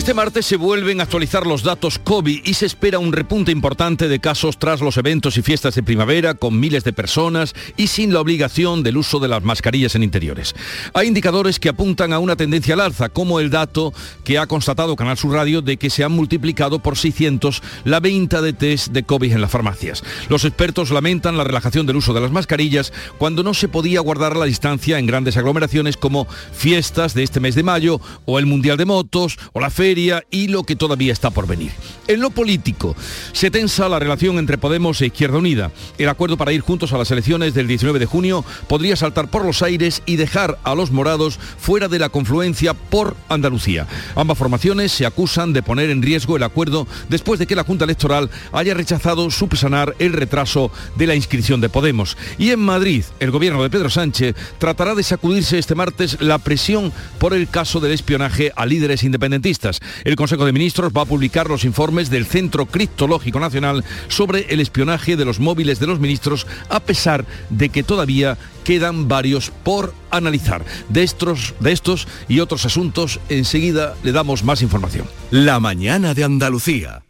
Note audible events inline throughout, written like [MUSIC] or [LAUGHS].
Este martes se vuelven a actualizar los datos COVID y se espera un repunte importante de casos tras los eventos y fiestas de primavera con miles de personas y sin la obligación del uso de las mascarillas en interiores. Hay indicadores que apuntan a una tendencia al alza, como el dato que ha constatado Canal Sur Radio de que se han multiplicado por 600 la venta de test de COVID en las farmacias. Los expertos lamentan la relajación del uso de las mascarillas cuando no se podía guardar la distancia en grandes aglomeraciones como fiestas de este mes de mayo o el Mundial de Motos o la y lo que todavía está por venir. En lo político, se tensa la relación entre Podemos e Izquierda Unida. El acuerdo para ir juntos a las elecciones del 19 de junio podría saltar por los aires y dejar a los morados fuera de la confluencia por Andalucía. Ambas formaciones se acusan de poner en riesgo el acuerdo después de que la Junta Electoral haya rechazado subsanar el retraso de la inscripción de Podemos. Y en Madrid, el gobierno de Pedro Sánchez tratará de sacudirse este martes la presión por el caso del espionaje a líderes independentistas. El Consejo de Ministros va a publicar los informes del Centro Criptológico Nacional sobre el espionaje de los móviles de los ministros, a pesar de que todavía quedan varios por analizar. De estos, de estos y otros asuntos, enseguida le damos más información. La mañana de Andalucía.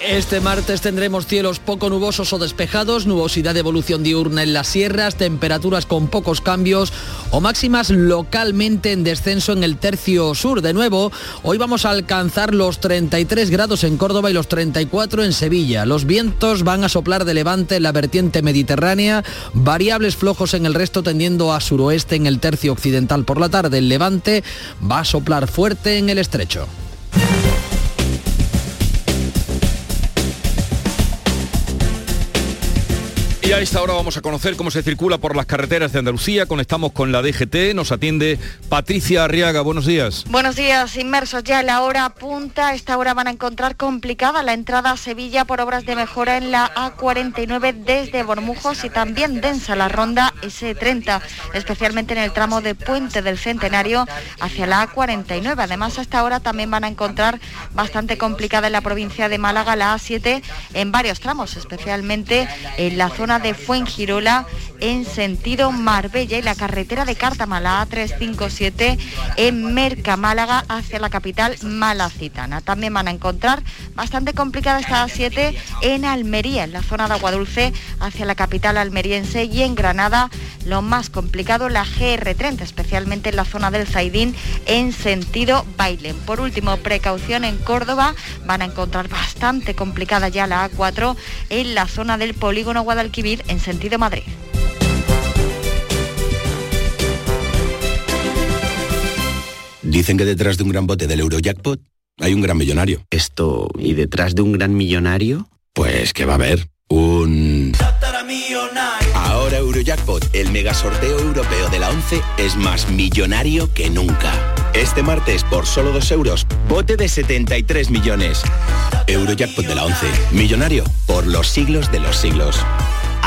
Este martes tendremos cielos poco nubosos o despejados, nubosidad de evolución diurna en las sierras, temperaturas con pocos cambios o máximas localmente en descenso en el tercio sur. De nuevo, hoy vamos a alcanzar los 33 grados en Córdoba y los 34 en Sevilla. Los vientos van a soplar de levante en la vertiente mediterránea, variables flojos en el resto tendiendo a suroeste en el tercio occidental por la tarde. El levante va a soplar fuerte en el estrecho. Esta hora vamos a conocer cómo se circula por las carreteras de Andalucía. Conectamos con la DGT. Nos atiende Patricia Arriaga. Buenos días. Buenos días, inmersos ya en la hora punta. Esta hora van a encontrar complicada la entrada a Sevilla por obras de mejora en la A49 desde Bormujos y también densa la ronda S30, especialmente en el tramo de Puente del Centenario hacia la A49. Además, a esta hora también van a encontrar bastante complicada en la provincia de Málaga la A7 en varios tramos, especialmente en la zona de Fuengirola en sentido Marbella y la carretera de Cártama, la A357 en Merca, Málaga, hacia la capital malacitana. También van a encontrar bastante complicada esta A7 en Almería, en la zona de Aguadulce, hacia la capital almeriense y en Granada lo más complicado la GR30, especialmente en la zona del Zaidín en sentido Bailén. Por último, precaución en Córdoba, van a encontrar bastante complicada ya la A4 en la zona del polígono Guadalquivir en sentido Madrid. Dicen que detrás de un gran bote del Eurojackpot hay un gran millonario. Esto, ¿y detrás de un gran millonario? Pues que va a haber un... Ahora Eurojackpot, el mega sorteo europeo de la 11, es más millonario que nunca. Este martes, por solo 2 euros, bote de 73 millones. Eurojackpot de la 11, millonario por los siglos de los siglos.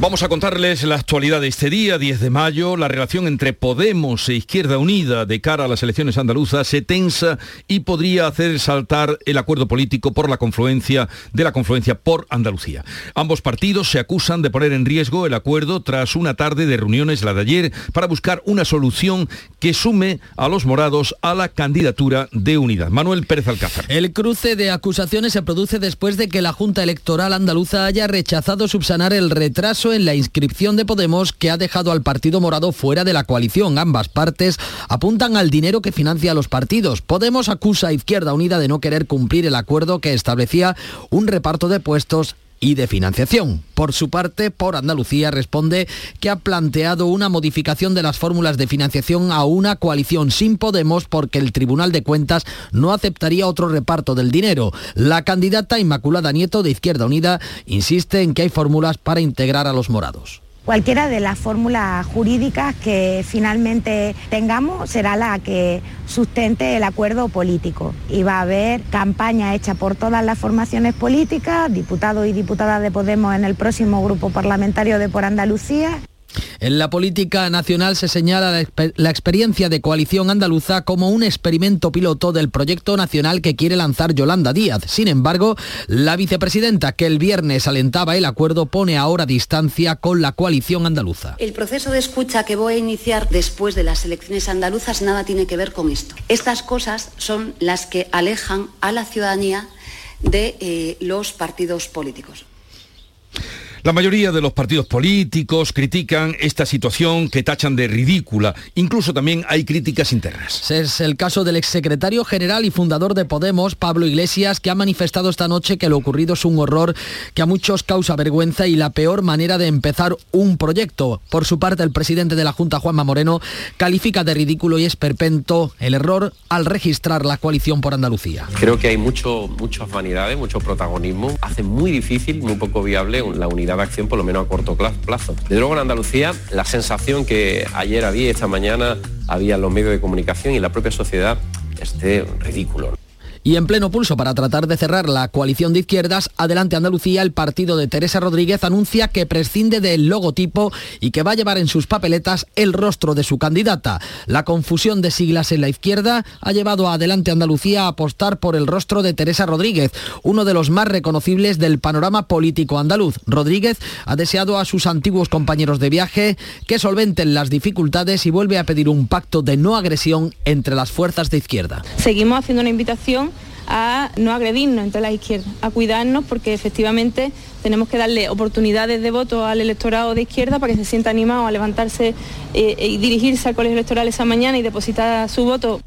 Vamos a contarles la actualidad de este día, 10 de mayo. La relación entre Podemos e Izquierda Unida de cara a las elecciones andaluzas se tensa y podría hacer saltar el acuerdo político por la confluencia de la confluencia por Andalucía. Ambos partidos se acusan de poner en riesgo el acuerdo tras una tarde de reuniones, la de ayer, para buscar una solución que sume a los morados a la candidatura de unidad. Manuel Pérez Alcázar. El cruce de acusaciones se produce después de que la Junta Electoral andaluza haya rechazado subsanar el retraso en la inscripción de Podemos que ha dejado al Partido Morado fuera de la coalición. Ambas partes apuntan al dinero que financia a los partidos. Podemos acusa a Izquierda Unida de no querer cumplir el acuerdo que establecía un reparto de puestos y de financiación. Por su parte, por Andalucía responde que ha planteado una modificación de las fórmulas de financiación a una coalición sin Podemos porque el Tribunal de Cuentas no aceptaría otro reparto del dinero. La candidata Inmaculada Nieto de Izquierda Unida insiste en que hay fórmulas para integrar a los morados. Cualquiera de las fórmulas jurídicas que finalmente tengamos será la que sustente el acuerdo político. Y va a haber campaña hecha por todas las formaciones políticas, diputados y diputadas de Podemos en el próximo grupo parlamentario de Por Andalucía. En la política nacional se señala la, experiencia de coalición andaluza como un experimento piloto del proyecto nacional que quiere lanzar Yolanda Díaz. Sin embargo, la vicepresidenta que el viernes alentaba el acuerdo pone ahora distancia con la coalición andaluza. El proceso de escucha que voy a iniciar después de las elecciones andaluzas nada tiene que ver con esto. Estas cosas son las que alejan a la ciudadanía de eh, los partidos políticos. La mayoría de los partidos políticos critican esta situación que tachan de ridícula. Incluso también hay críticas internas. Es el caso del exsecretario general y fundador de Podemos, Pablo Iglesias, que ha manifestado esta noche que lo ocurrido es un horror que a muchos causa vergüenza y la peor manera de empezar un proyecto. Por su parte, el presidente de la Junta, Juanma Moreno, califica de ridículo y esperpento el error al registrar la coalición por Andalucía. Creo que hay mucho, muchas vanidades, mucho protagonismo. Hace muy difícil, muy poco viable la unidad de acción, por lo menos a corto plazo. De luego en Andalucía, la sensación que ayer había, esta mañana había los medios de comunicación y la propia sociedad, este ridículo. Y en pleno pulso para tratar de cerrar la coalición de izquierdas, Adelante Andalucía, el partido de Teresa Rodríguez anuncia que prescinde del logotipo y que va a llevar en sus papeletas el rostro de su candidata. La confusión de siglas en la izquierda ha llevado a Adelante Andalucía a apostar por el rostro de Teresa Rodríguez, uno de los más reconocibles del panorama político andaluz. Rodríguez ha deseado a sus antiguos compañeros de viaje que solventen las dificultades y vuelve a pedir un pacto de no agresión entre las fuerzas de izquierda. Seguimos haciendo una invitación a no agredirnos entre las izquierdas, a cuidarnos porque efectivamente tenemos que darle oportunidades de voto al electorado de izquierda para que se sienta animado a levantarse eh, y dirigirse al colegio electoral esa mañana y depositar su voto.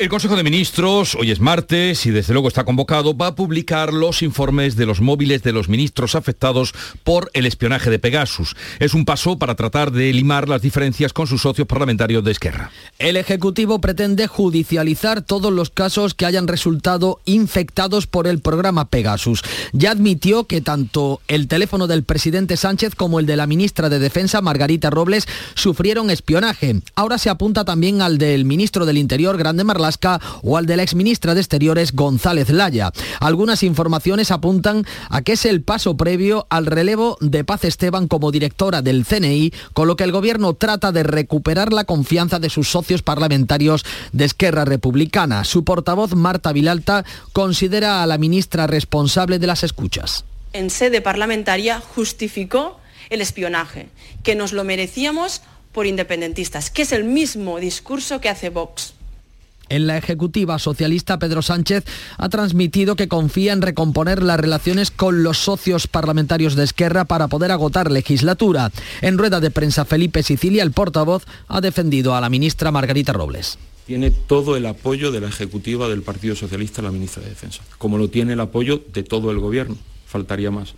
El Consejo de Ministros, hoy es martes y desde luego está convocado, va a publicar los informes de los móviles de los ministros afectados por el espionaje de Pegasus. Es un paso para tratar de limar las diferencias con sus socios parlamentarios de Esquerra. El Ejecutivo pretende judicializar todos los casos que hayan resultado infectados por el programa Pegasus. Ya admitió que tanto el teléfono del presidente Sánchez como el de la ministra de Defensa, Margarita Robles, sufrieron espionaje. Ahora se apunta también al del ministro del Interior, Grande O al de la exministra de Exteriores González Laya. Algunas informaciones apuntan a que es el paso previo al relevo de Paz Esteban como directora del CNI, con lo que el gobierno trata de recuperar la confianza de sus socios parlamentarios de Esquerra Republicana. Su portavoz Marta Vilalta considera a la ministra responsable de las escuchas. En sede parlamentaria justificó el espionaje, que nos lo merecíamos por independentistas, que es el mismo discurso que hace Vox. En la Ejecutiva Socialista, Pedro Sánchez ha transmitido que confía en recomponer las relaciones con los socios parlamentarios de Esquerra para poder agotar legislatura. En rueda de prensa, Felipe Sicilia, el portavoz, ha defendido a la ministra Margarita Robles tiene todo el apoyo de la Ejecutiva del Partido Socialista, la ministra de Defensa, como lo tiene el apoyo de todo el Gobierno. Faltaría más.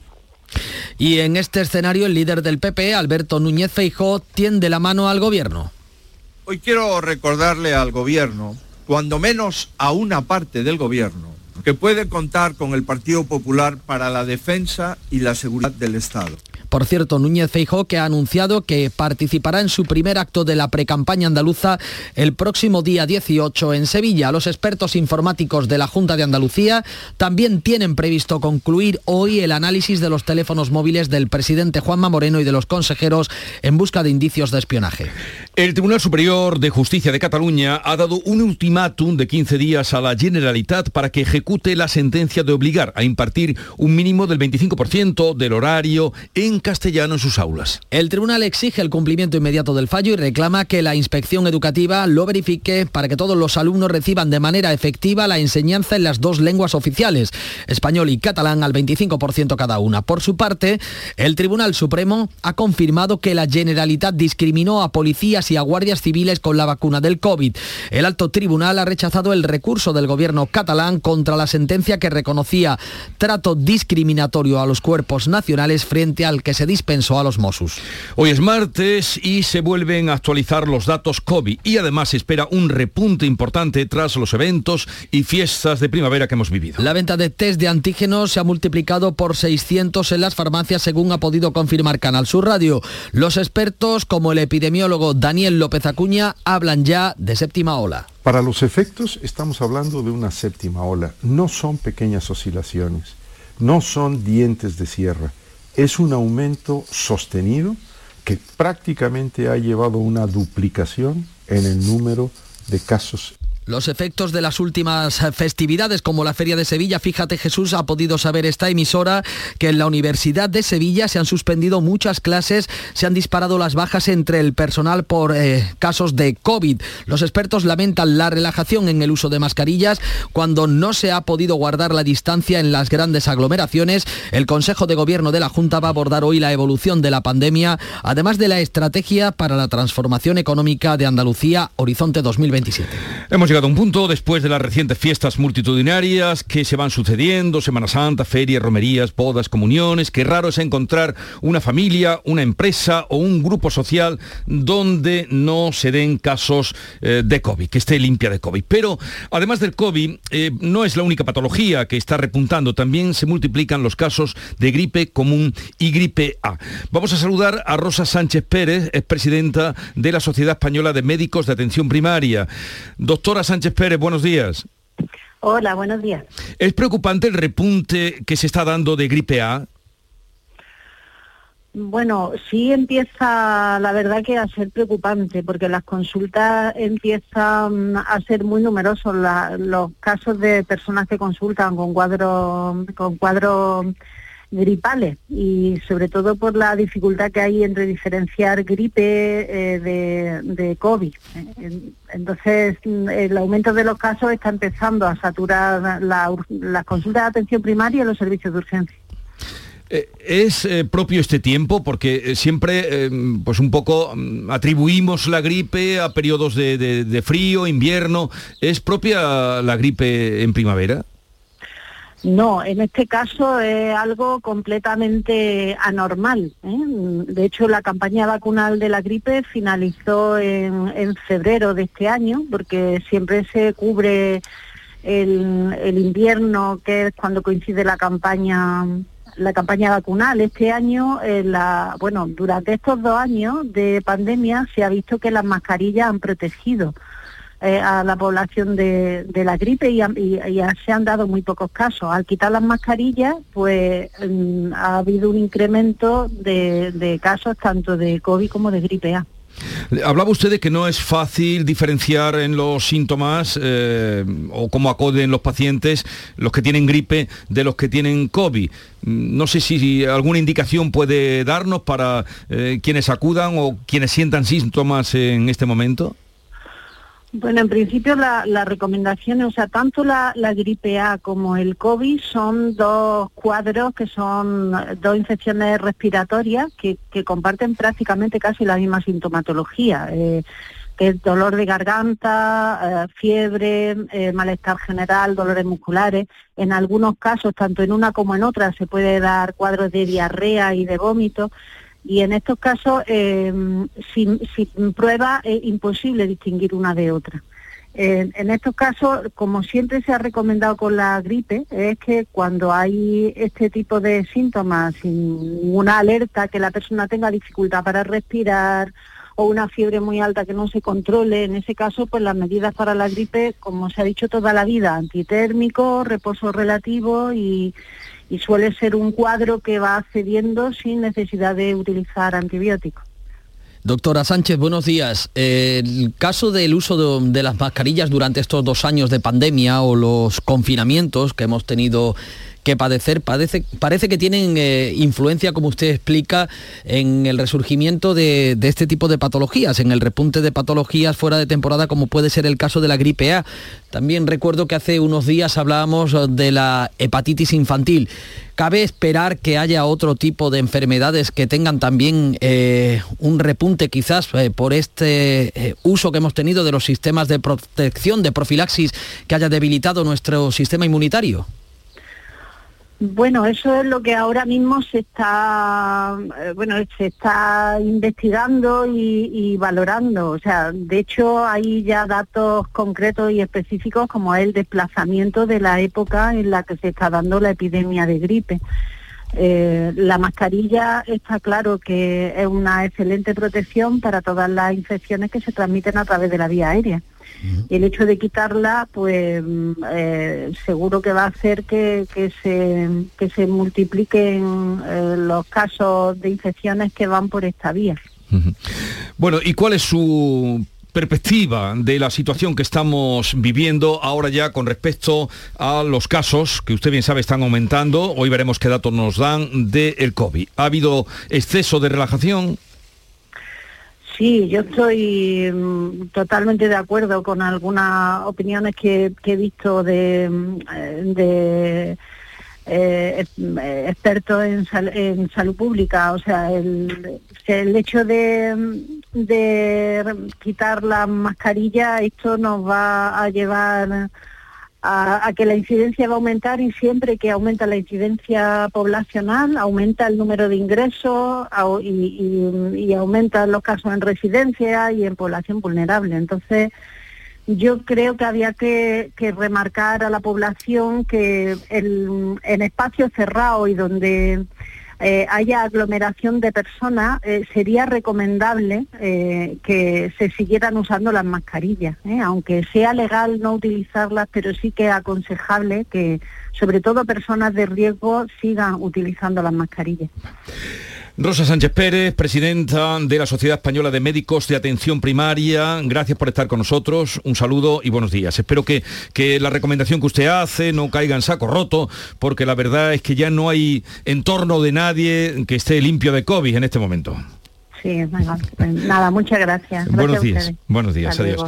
Y en este escenario, el líder del PP, Alberto Núñez Feijó, tiende la mano al Gobierno. Hoy quiero recordarle al Gobierno cuando menos a una parte del gobierno, que puede contar con el Partido Popular para la defensa y la seguridad del Estado. Por cierto, Núñez Feijó que ha anunciado que participará en su primer acto de la precampaña andaluza el próximo día 18 en Sevilla. Los expertos informáticos de la Junta de Andalucía también tienen previsto concluir hoy el análisis de los teléfonos móviles del presidente Juanma Moreno y de los consejeros en busca de indicios de espionaje. El Tribunal Superior de Justicia de Cataluña ha dado un ultimátum de 15 días a la Generalitat para que ejecute la sentencia de obligar a impartir un mínimo del 25% del horario en castellano en sus aulas. El tribunal exige el cumplimiento inmediato del fallo y reclama que la inspección educativa lo verifique para que todos los alumnos reciban de manera efectiva la enseñanza en las dos lenguas oficiales, español y catalán al 25% cada una. Por su parte, el Tribunal Supremo ha confirmado que la Generalitat discriminó a policías y a guardias civiles con la vacuna del COVID. El alto tribunal ha rechazado el recurso del gobierno catalán contra la sentencia que reconocía trato discriminatorio a los cuerpos nacionales frente al que se dispensó a los Mossos. Hoy es martes y se vuelven a actualizar los datos COVID y además se espera un repunte importante tras los eventos y fiestas de primavera que hemos vivido. La venta de test de antígenos se ha multiplicado por 600 en las farmacias según ha podido confirmar Canal Sur Radio. Los expertos como el epidemiólogo Daniel López Acuña hablan ya de séptima ola. Para los efectos estamos hablando de una séptima ola. No son pequeñas oscilaciones, no son dientes de sierra. Es un aumento sostenido que prácticamente ha llevado a una duplicación en el número de casos los efectos de las últimas festividades como la Feria de Sevilla, fíjate Jesús, ha podido saber esta emisora que en la Universidad de Sevilla se han suspendido muchas clases, se han disparado las bajas entre el personal por eh, casos de COVID. Los expertos lamentan la relajación en el uso de mascarillas cuando no se ha podido guardar la distancia en las grandes aglomeraciones. El Consejo de Gobierno de la Junta va a abordar hoy la evolución de la pandemia, además de la estrategia para la transformación económica de Andalucía Horizonte 2027 llegado a un punto después de las recientes fiestas multitudinarias que se van sucediendo, Semana Santa, ferias, romerías, bodas, comuniones, que raro es encontrar una familia, una empresa o un grupo social donde no se den casos eh, de COVID, que esté limpia de COVID. Pero además del COVID, eh, no es la única patología que está repuntando, también se multiplican los casos de gripe común y gripe A. Vamos a saludar a Rosa Sánchez Pérez, es presidenta de la Sociedad Española de Médicos de Atención Primaria. Doctora Sánchez Pérez, buenos días. Hola, buenos días. ¿Es preocupante el repunte que se está dando de gripe A? Bueno, sí empieza, la verdad que a ser preocupante, porque las consultas empiezan a ser muy numerosos. los casos de personas que consultan con cuadros, con cuadros gripales y sobre todo por la dificultad que hay entre diferenciar gripe eh, de, COVID. Entonces, el aumento de los casos está empezando a saturar las consultas de atención primaria y los servicios de urgencia. Eh, ¿Es eh, propio este tiempo? Porque siempre, pues un poco mm, atribuimos la gripe a periodos de frío, invierno. ¿Es propia la gripe en primavera? No, en este caso es algo completamente anormal. ¿eh? De hecho, la campaña vacunal de la gripe finalizó en, febrero de este año, porque siempre se cubre el, invierno, que es cuando coincide la campaña la campaña vacunal. Este año, eh, la, bueno, durante estos dos años de pandemia se ha visto que las mascarillas han protegido eh, a la población de, la gripe y, se han dado muy pocos casos. Al quitar las mascarillas, pues mm, ha habido un incremento de, casos tanto de COVID como de gripe A. Hablaba usted de que no es fácil diferenciar en los síntomas eh, o cómo acoden los pacientes los que tienen gripe de los que tienen COVID. Mm, no sé si alguna indicación puede darnos para eh, quienes acudan o quienes sientan síntomas en este momento. Bueno, en principio la, la recomendación, o sea, tanto la, gripe A como el COVID son dos cuadros que son dos infecciones respiratorias que, comparten prácticamente casi la misma sintomatología. Eh, que es dolor de garganta, eh, fiebre, eh, malestar general, dolores musculares. En algunos casos, tanto en una como en otra, se puede dar cuadros de diarrea y de vómito y en estos casos eh, sin, prueba es imposible distinguir una de otra. en estos casos, como siempre se ha recomendado con la gripe, es que cuando hay este tipo de síntomas, sin ninguna alerta, que la persona tenga dificultad para respirar o una fiebre muy alta que no se controle, en ese caso, pues las medidas para la gripe, como se ha dicho toda la vida, antitérmico, reposo relativo y, y suele ser un cuadro que va cediendo sin necesidad de utilizar antibióticos. Doctora Sánchez, buenos días. El caso del uso de, de, las mascarillas durante estos dos años de pandemia o los confinamientos que hemos tenido que padecer. Padece, parece que tienen eh, influencia, como usted explica, en el resurgimiento de, este tipo de patologías, en el repunte de patologías fuera de temporada, como puede ser el caso de la gripe A. También recuerdo que hace unos días hablábamos de la hepatitis infantil. ¿Cabe esperar que haya otro tipo de enfermedades que tengan también eh, un repunte quizás eh, por este uso que hemos tenido de los sistemas de protección, de profilaxis, que haya debilitado nuestro sistema inmunitario? Bueno, eso es lo que ahora mismo se está, eh, bueno, se está investigando y, valorando. O sea, de hecho hay ya datos concretos y específicos como el desplazamiento de la época en la que se está dando la epidemia de gripe. Eh, la mascarilla está claro que es una excelente protección para todas las infecciones que se transmiten a través de la vía aérea el hecho de quitarla, pues mm, eh, seguro que va a hacer que, se, que se multipliquen eh, los casos de infecciones que van por esta vía. Bueno, ¿y cuál es su perspectiva de la situación que estamos viviendo ahora ya con respecto a los casos que usted bien sabe están aumentando. Hoy veremos qué datos nos dan del COVID. ¿Ha habido exceso de relajación? Sí, yo estoy mm, totalmente de acuerdo con algunas opiniones que, he visto de, mm, eh, eh, expertos en, salud pública. O sea, el, hecho de, mm, de quitar la mascarilla, esto nos va a llevar a, que la incidencia va a aumentar y siempre que aumenta la incidencia poblacional, aumenta el número de ingresos y, y, aumentan los casos en residencia y en población vulnerable. Entonces, yo creo que había que, remarcar a la población que en espacios cerrados y donde eh, haya aglomeración de personas, eh, sería recomendable eh, que se siguieran usando las mascarillas, aunque sea legal no utilizarlas, pero sí que es aconsejable que sobre todo personas de riesgo sigan utilizando las mascarillas. Rosa Sánchez Pérez, presidenta de la Sociedad Española de Médicos de Atención Primaria, gracias por estar con nosotros, un saludo y buenos días. Espero que, que la recomendación que usted hace no caiga en saco roto, porque la verdad es que ya no hay entorno de nadie que esté limpio de COVID en este momento. Sí, bueno, pues nada, muchas gracias. buenos días, buenos días, adiós.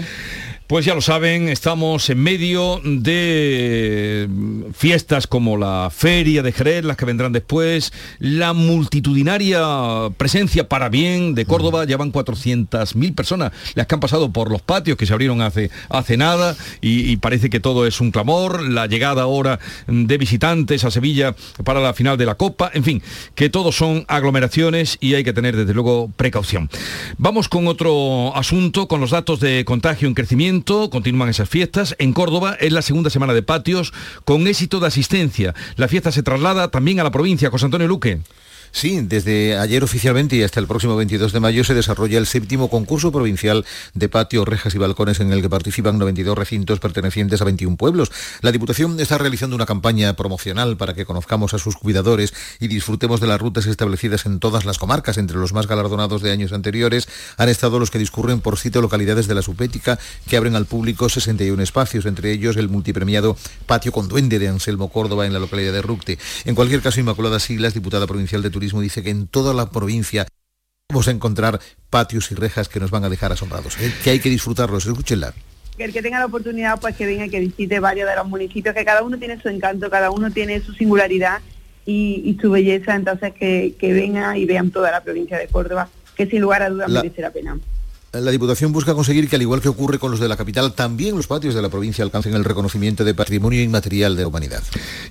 Pues ya lo saben, estamos en medio de fiestas como la Feria de Jerez, las que vendrán después, la multitudinaria presencia para bien de Córdoba, ya van 400.000 personas, las que han pasado por los patios que se abrieron hace, hace nada y, parece que todo es un clamor, la llegada ahora de visitantes a Sevilla para la final de la Copa, en fin, que todos son aglomeraciones y hay que tener desde luego precaución. Vamos con otro asunto, con los datos de contagio en crecimiento continúan esas fiestas. En Córdoba es la segunda semana de patios con éxito de asistencia. La fiesta se traslada también a la provincia. José Antonio Luque. Sí, desde ayer oficialmente y hasta el próximo 22 de mayo se desarrolla el séptimo concurso provincial de patios, rejas y balcones en el que participan 92 recintos pertenecientes a 21 pueblos. La Diputación está realizando una campaña promocional para que conozcamos a sus cuidadores y disfrutemos de las rutas establecidas en todas las comarcas. Entre los más galardonados de años anteriores han estado los que discurren por siete localidades de la Supética que abren al público 61 espacios, entre ellos el multipremiado Patio con Duende de Anselmo Córdoba en la localidad de Ructe. En cualquier caso, Inmaculada Siglas, diputada provincial de Turismo, dice que en toda la provincia vamos a encontrar patios y rejas que nos van a dejar asombrados, ¿eh? que hay que disfrutarlos. Escúchenla que el que tenga la oportunidad pues que venga que visite varios de los municipios que cada uno tiene su encanto cada uno tiene su singularidad y, su belleza entonces que, que venga y vean toda la provincia de Córdoba que sin lugar a dudas merece la pena la Diputación busca conseguir que, al igual que ocurre con los de la capital, también los patios de la provincia alcancen el reconocimiento de patrimonio inmaterial de la humanidad.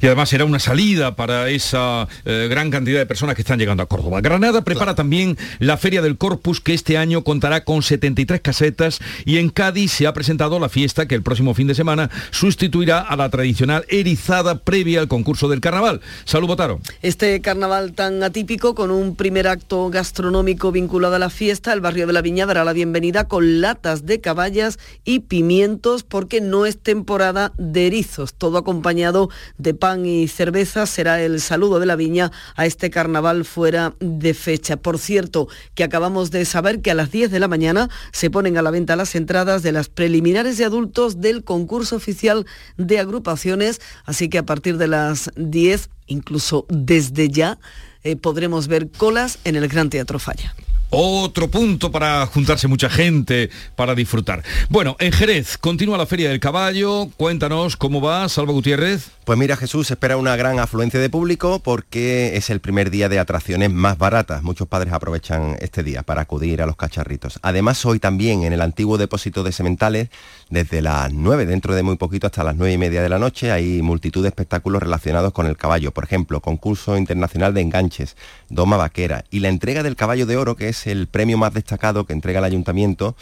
Y además será una salida para esa eh, gran cantidad de personas que están llegando a Córdoba. Granada prepara también la Feria del Corpus, que este año contará con 73 casetas, y en Cádiz se ha presentado la fiesta que el próximo fin de semana sustituirá a la tradicional erizada previa al concurso del carnaval. Salud, Botaro. Este carnaval tan atípico, con un primer acto gastronómico vinculado a la fiesta, el barrio de la Viña dará la bienvenida bienvenida con latas de caballas y pimientos porque no es temporada de erizos. Todo acompañado de pan y cerveza será el saludo de la viña a este carnaval fuera de fecha. Por cierto, que acabamos de saber que a las 10 de la mañana se ponen a la venta las entradas de las preliminares de adultos del concurso oficial de agrupaciones, así que a partir de las 10, incluso desde ya, eh, podremos ver colas en el Gran Teatro Falla. Otro punto para juntarse mucha gente, para disfrutar. Bueno, en Jerez continúa la Feria del Caballo. Cuéntanos cómo va, Salva Gutiérrez. Pues mira, Jesús, espera una gran afluencia de público porque es el primer día de atracciones más baratas. Muchos padres aprovechan este día para acudir a los cacharritos. Además, hoy también en el antiguo depósito de sementales, desde las 9, dentro de muy poquito, hasta las 9 y media de la noche, hay multitud de espectáculos relacionados con el caballo. Por ejemplo, concurso internacional de enganches, doma vaquera y la entrega del caballo de oro, que es el premio más destacado que entrega el ayuntamiento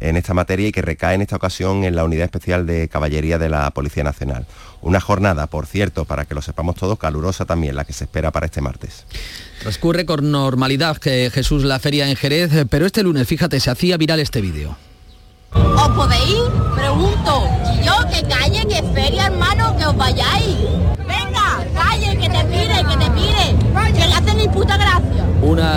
en esta materia y que recae en esta ocasión en la Unidad Especial de Caballería de la Policía Nacional. Una jornada, por cierto, para que lo sepamos todos, calurosa también, la que se espera para este martes. Transcurre con normalidad que Jesús la feria en Jerez, pero este lunes, fíjate, se hacía viral este vídeo. ¿Os podéis? Pregunto. Y yo, que calle, que feria, hermano, que os vayáis. Venga, calle, que te pire, que te pire. Que le hacen ni puta gracia.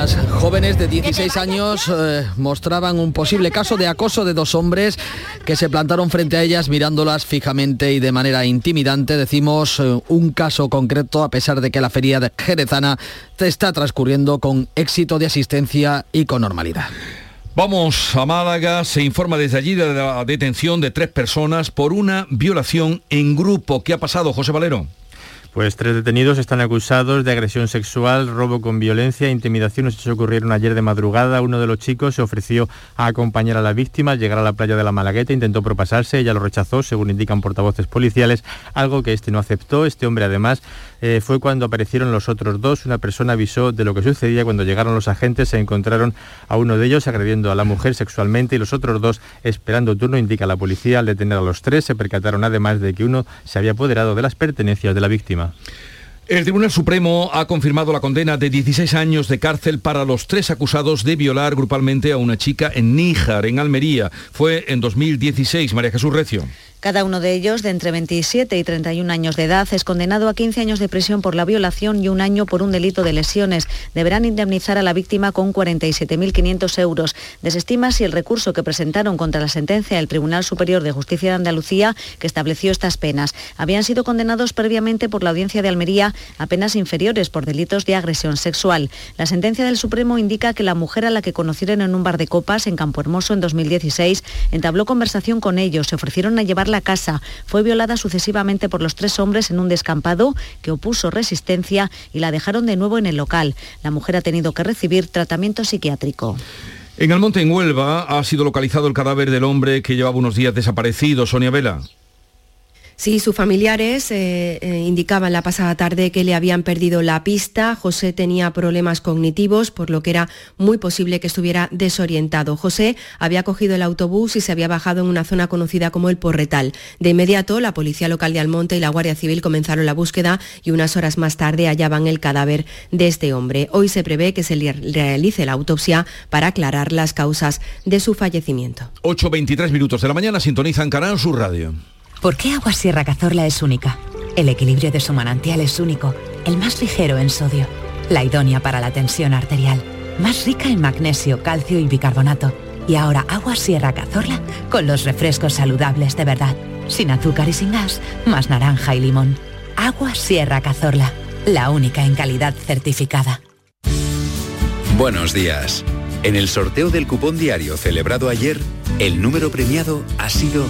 Unas jóvenes de 16 años eh, mostraban un posible caso de acoso de dos hombres que se plantaron frente a ellas mirándolas fijamente y de manera intimidante. Decimos eh, un caso concreto a pesar de que la feria de jerezana está transcurriendo con éxito de asistencia y con normalidad. Vamos a Málaga, se informa desde allí de la detención de tres personas por una violación en grupo. ¿Qué ha pasado, José Valero? Pues tres detenidos están acusados de agresión sexual, robo con violencia, intimidación. Los hechos ocurrieron ayer de madrugada. Uno de los chicos se ofreció a acompañar a la víctima al llegar a la playa de la Malagueta. Intentó propasarse, ella lo rechazó, según indican portavoces policiales, algo que este no aceptó. Este hombre, además, eh, fue cuando aparecieron los otros dos. Una persona avisó de lo que sucedía cuando llegaron los agentes. Se encontraron a uno de ellos agrediendo a la mujer sexualmente y los otros dos esperando turno. Indica la policía al detener a los tres. Se percataron además de que uno se había apoderado de las pertenencias de la víctima. El Tribunal Supremo ha confirmado la condena de 16 años de cárcel para los tres acusados de violar grupalmente a una chica en Níjar, en Almería. Fue en 2016. María Jesús Recio. Cada uno de ellos, de entre 27 y 31 años de edad, es condenado a 15 años de prisión por la violación y un año por un delito de lesiones. Deberán indemnizar a la víctima con 47.500 euros. Desestima si el recurso que presentaron contra la sentencia del Tribunal Superior de Justicia de Andalucía, que estableció estas penas, habían sido condenados previamente por la Audiencia de Almería a penas inferiores por delitos de agresión sexual. La sentencia del Supremo indica que la mujer a la que conocieron en un bar de copas en Campo Hermoso en 2016 entabló conversación con ellos, se ofrecieron a llevar la casa. Fue violada sucesivamente por los tres hombres en un descampado que opuso resistencia y la dejaron de nuevo en el local. La mujer ha tenido que recibir tratamiento psiquiátrico. En Almonte, en Huelva, ha sido localizado el cadáver del hombre que llevaba unos días desaparecido, Sonia Vela. Sí, sus familiares eh, eh, indicaban la pasada tarde que le habían perdido la pista. José tenía problemas cognitivos, por lo que era muy posible que estuviera desorientado. José había cogido el autobús y se había bajado en una zona conocida como el Porretal. De inmediato, la Policía Local de Almonte y la Guardia Civil comenzaron la búsqueda y unas horas más tarde hallaban el cadáver de este hombre. Hoy se prevé que se le realice la autopsia para aclarar las causas de su fallecimiento. 8.23 minutos de la mañana sintonizan Canal Sur Radio. ¿Por qué Agua Sierra Cazorla es única? El equilibrio de su manantial es único, el más ligero en sodio, la idónea para la tensión arterial, más rica en magnesio, calcio y bicarbonato. Y ahora Agua Sierra Cazorla con los refrescos saludables de verdad, sin azúcar y sin gas, más naranja y limón. Agua Sierra Cazorla, la única en calidad certificada. Buenos días. En el sorteo del cupón diario celebrado ayer, el número premiado ha sido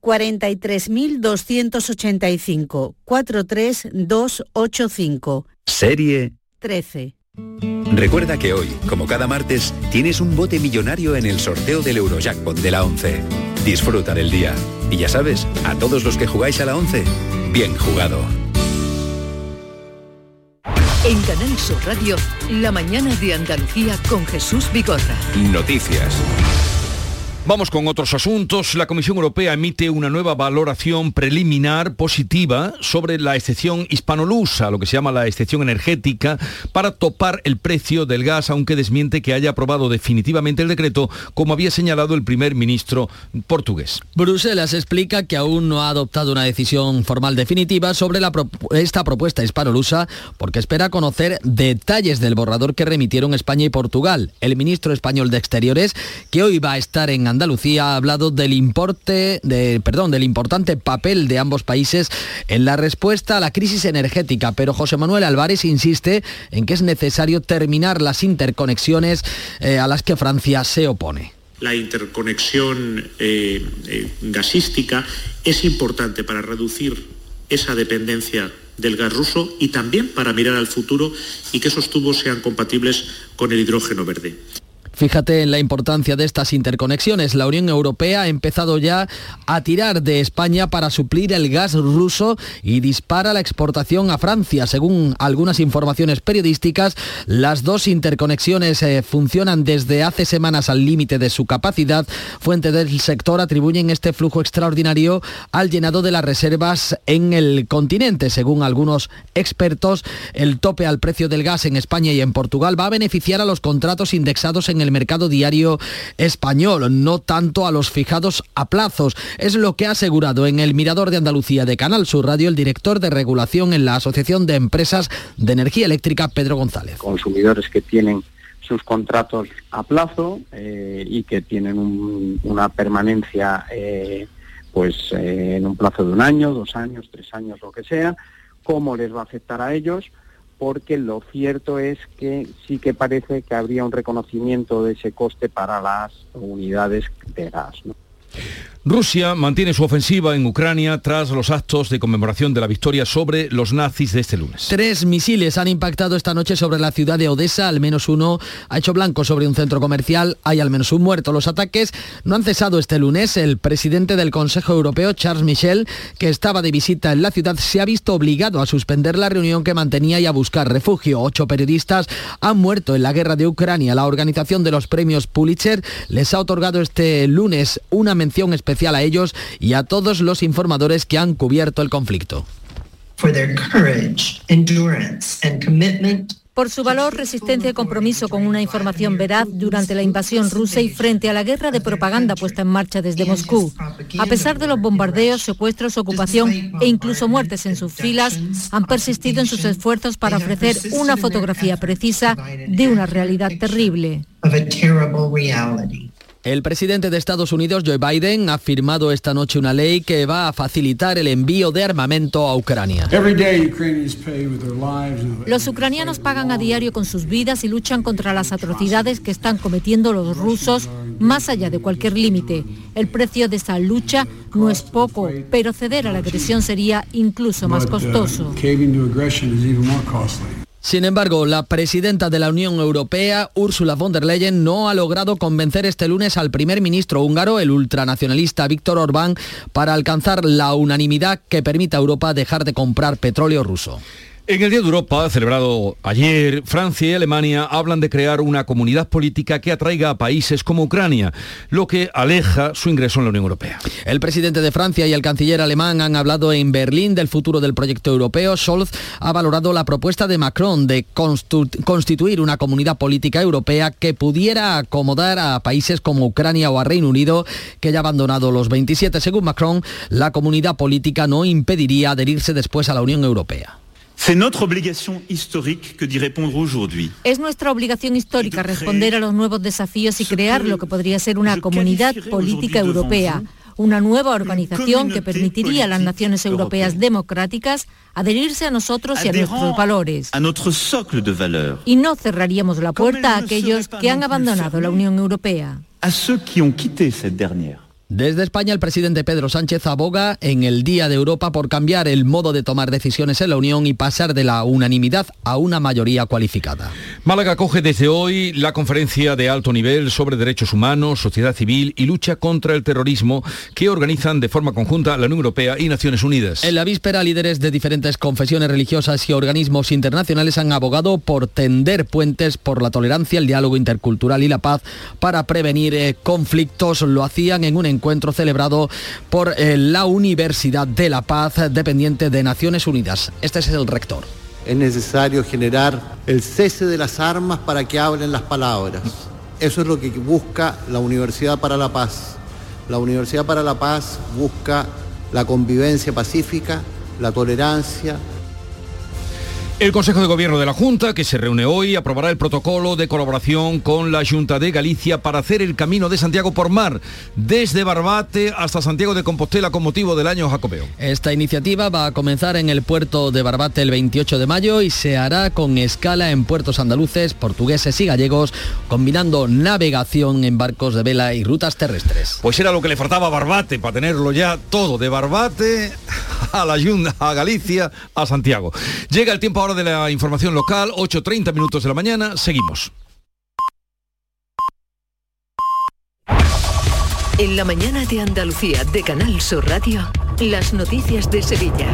43.285, 43285. Serie 13. Recuerda que hoy, como cada martes, tienes un bote millonario en el sorteo del Eurojackpot de la 11. Disfruta del día. Y ya sabes, a todos los que jugáis a la 11, bien jugado. En Canal Sur Radio, la mañana de Andalucía con Jesús Bigorra. Noticias. Vamos con otros asuntos. La Comisión Europea emite una nueva valoración preliminar positiva sobre la excepción hispanolusa, lo que se llama la excepción energética, para topar el precio del gas, aunque desmiente que haya aprobado definitivamente el decreto, como había señalado el primer ministro portugués. Bruselas explica que aún no ha adoptado una decisión formal definitiva sobre esta propuesta hispanolusa, porque espera conocer detalles del borrador que remitieron España y Portugal. El ministro español de Exteriores, que hoy va a estar en Andalucía ha hablado del importe, del importante papel de ambos países en la respuesta a la crisis energética, pero José Manuel Álvarez insiste en que es necesario terminar las interconexiones eh, a las que Francia se opone. La interconexión eh, eh, gasística es importante para reducir esa dependencia del gas ruso y también para mirar al futuro y que esos tubos sean compatibles con el hidrógeno verde. Fíjate en la importancia de estas interconexiones. La Unión Europea ha empezado ya a tirar de España para suplir el gas ruso y dispara la exportación a Francia. Según algunas informaciones periodísticas, las dos interconexiones eh, funcionan desde hace semanas al límite de su capacidad. Fuentes del sector atribuyen este flujo extraordinario al llenado de las reservas en el continente. Según algunos expertos, el tope al precio del gas en España y en Portugal va a beneficiar a los contratos indexados en el mercado diario español, no tanto a los fijados a plazos. Es lo que ha asegurado en el Mirador de Andalucía de Canal Sur Radio el director de regulación en la Asociación de Empresas de Energía Eléctrica, Pedro González. Consumidores que tienen sus contratos a plazo eh, y que tienen una permanencia eh, pues eh, en un plazo de un año, dos años, tres años, lo que sea, cómo les va a afectar a ellos porque lo cierto es que sí que parece que habría un reconocimiento de ese coste para las unidades de gas. Rusia mantiene su ofensiva en Ucrania tras los actos de conmemoración de la victoria sobre los nazis de este lunes. Tres misiles han impactado esta noche sobre la ciudad de Odessa, al menos uno ha hecho blanco sobre un centro comercial, hay al menos un muerto. Los ataques no han cesado este lunes. El presidente del Consejo Europeo, Charles Michel, que estaba de visita en la ciudad, se ha visto obligado a suspender la reunión que mantenía y a buscar refugio. Ocho periodistas han muerto en la guerra de Ucrania. La organización de los premios Pulitzer les ha otorgado este lunes una mención especial especial a ellos y a todos los informadores que han cubierto el conflicto. por su valor, resistencia y compromiso con una información veraz durante la invasión rusa y frente a la guerra de propaganda puesta en marcha desde Moscú. A pesar de los bombardeos, secuestros, ocupación e incluso muertes en sus filas, han persistido en sus esfuerzos para ofrecer una fotografía precisa de una realidad terrible. El presidente de Estados Unidos, Joe Biden, ha firmado esta noche una ley que va a facilitar el envío de armamento a Ucrania. Los ucranianos pagan a diario con sus vidas y luchan contra las atrocidades que están cometiendo los rusos más allá de cualquier límite. El precio de esa lucha no es poco, pero ceder a la agresión sería incluso más costoso. Sin embargo, la presidenta de la Unión Europea, Ursula von der Leyen, no ha logrado convencer este lunes al primer ministro húngaro, el ultranacionalista Víctor Orbán, para alcanzar la unanimidad que permita a Europa dejar de comprar petróleo ruso. En el Día de Europa, celebrado ayer, Francia y Alemania hablan de crear una comunidad política que atraiga a países como Ucrania, lo que aleja su ingreso en la Unión Europea. El presidente de Francia y el canciller alemán han hablado en Berlín del futuro del proyecto europeo. Scholz ha valorado la propuesta de Macron de constituir una comunidad política europea que pudiera acomodar a países como Ucrania o a Reino Unido, que ya ha abandonado los 27. Según Macron, la comunidad política no impediría adherirse después a la Unión Europea. Es nuestra obligación histórica responder a los nuevos desafíos y crear lo que podría ser una comunidad política europea, una nueva organización que permitiría a las naciones europeas democráticas adherirse a nosotros y a nuestros valores. Y no cerraríamos la puerta a aquellos que han abandonado la Unión Europea. Desde España, el presidente Pedro Sánchez aboga en el Día de Europa por cambiar el modo de tomar decisiones en la Unión y pasar de la unanimidad a una mayoría cualificada. Málaga coge desde hoy la conferencia de alto nivel sobre derechos humanos, sociedad civil y lucha contra el terrorismo que organizan de forma conjunta la Unión Europea y Naciones Unidas. En la víspera, líderes de diferentes confesiones religiosas y organismos internacionales han abogado por tender puentes por la tolerancia, el diálogo intercultural y la paz para prevenir eh, conflictos. Lo hacían en un encuentro celebrado por eh, la Universidad de la Paz, dependiente de Naciones Unidas. Este es el rector. Es necesario generar el cese de las armas para que hablen las palabras. Eso es lo que busca la Universidad para la Paz. La Universidad para la Paz busca la convivencia pacífica, la tolerancia, el Consejo de Gobierno de la Junta, que se reúne hoy, aprobará el protocolo de colaboración con la Junta de Galicia para hacer el Camino de Santiago por mar, desde Barbate hasta Santiago de Compostela con motivo del año jacobeo. Esta iniciativa va a comenzar en el puerto de Barbate el 28 de mayo y se hará con escala en puertos andaluces, portugueses y gallegos, combinando navegación en barcos de vela y rutas terrestres. Pues era lo que le faltaba a Barbate, para tenerlo ya todo, de Barbate a la Junta, a Galicia, a Santiago. Llega el tiempo ahora de la información local, 8.30 minutos de la mañana, seguimos. En la mañana de Andalucía de Canal Sur Radio, las noticias de Sevilla.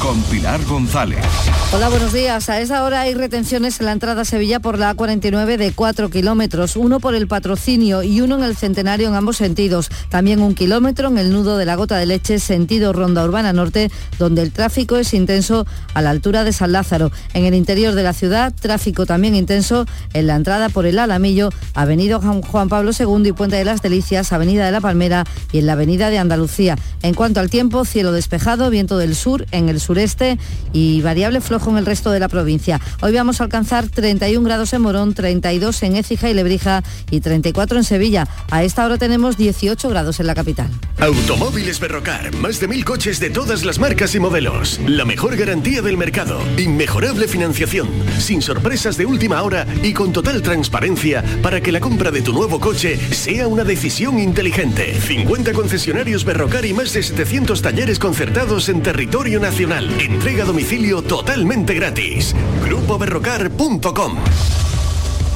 Con Pilar González. Hola, buenos días. A esa hora hay retenciones en la entrada a Sevilla por la A49 de 4 kilómetros, uno por el patrocinio y uno en el centenario en ambos sentidos. También un kilómetro en el nudo de la gota de leche, sentido Ronda Urbana Norte, donde el tráfico es intenso a la altura de San Lázaro. En el interior de la ciudad, tráfico también intenso en la entrada por el Alamillo, Avenida Juan Pablo II y Puente de las Delicias, Avenida de la Palmera y en la Avenida de Andalucía. En cuanto al tiempo, cielo despejado, viento del sur en el sureste y variable flojo en el resto de la provincia. Hoy vamos a alcanzar 31 grados en Morón, 32 en Écija y Lebrija y 34 en Sevilla. A esta hora tenemos 18 grados en la capital. Automóviles Berrocar, más de mil coches de todas las marcas y modelos. La mejor garantía del mercado, inmejorable financiación, sin sorpresas de última hora y con total transparencia para que la compra de tu nuevo coche sea una decisión inteligente. 50 concesionarios Berrocar y más de 700 talleres concertados en territorio nacional. Entrega a domicilio totalmente gratis. GrupoBerrocar.com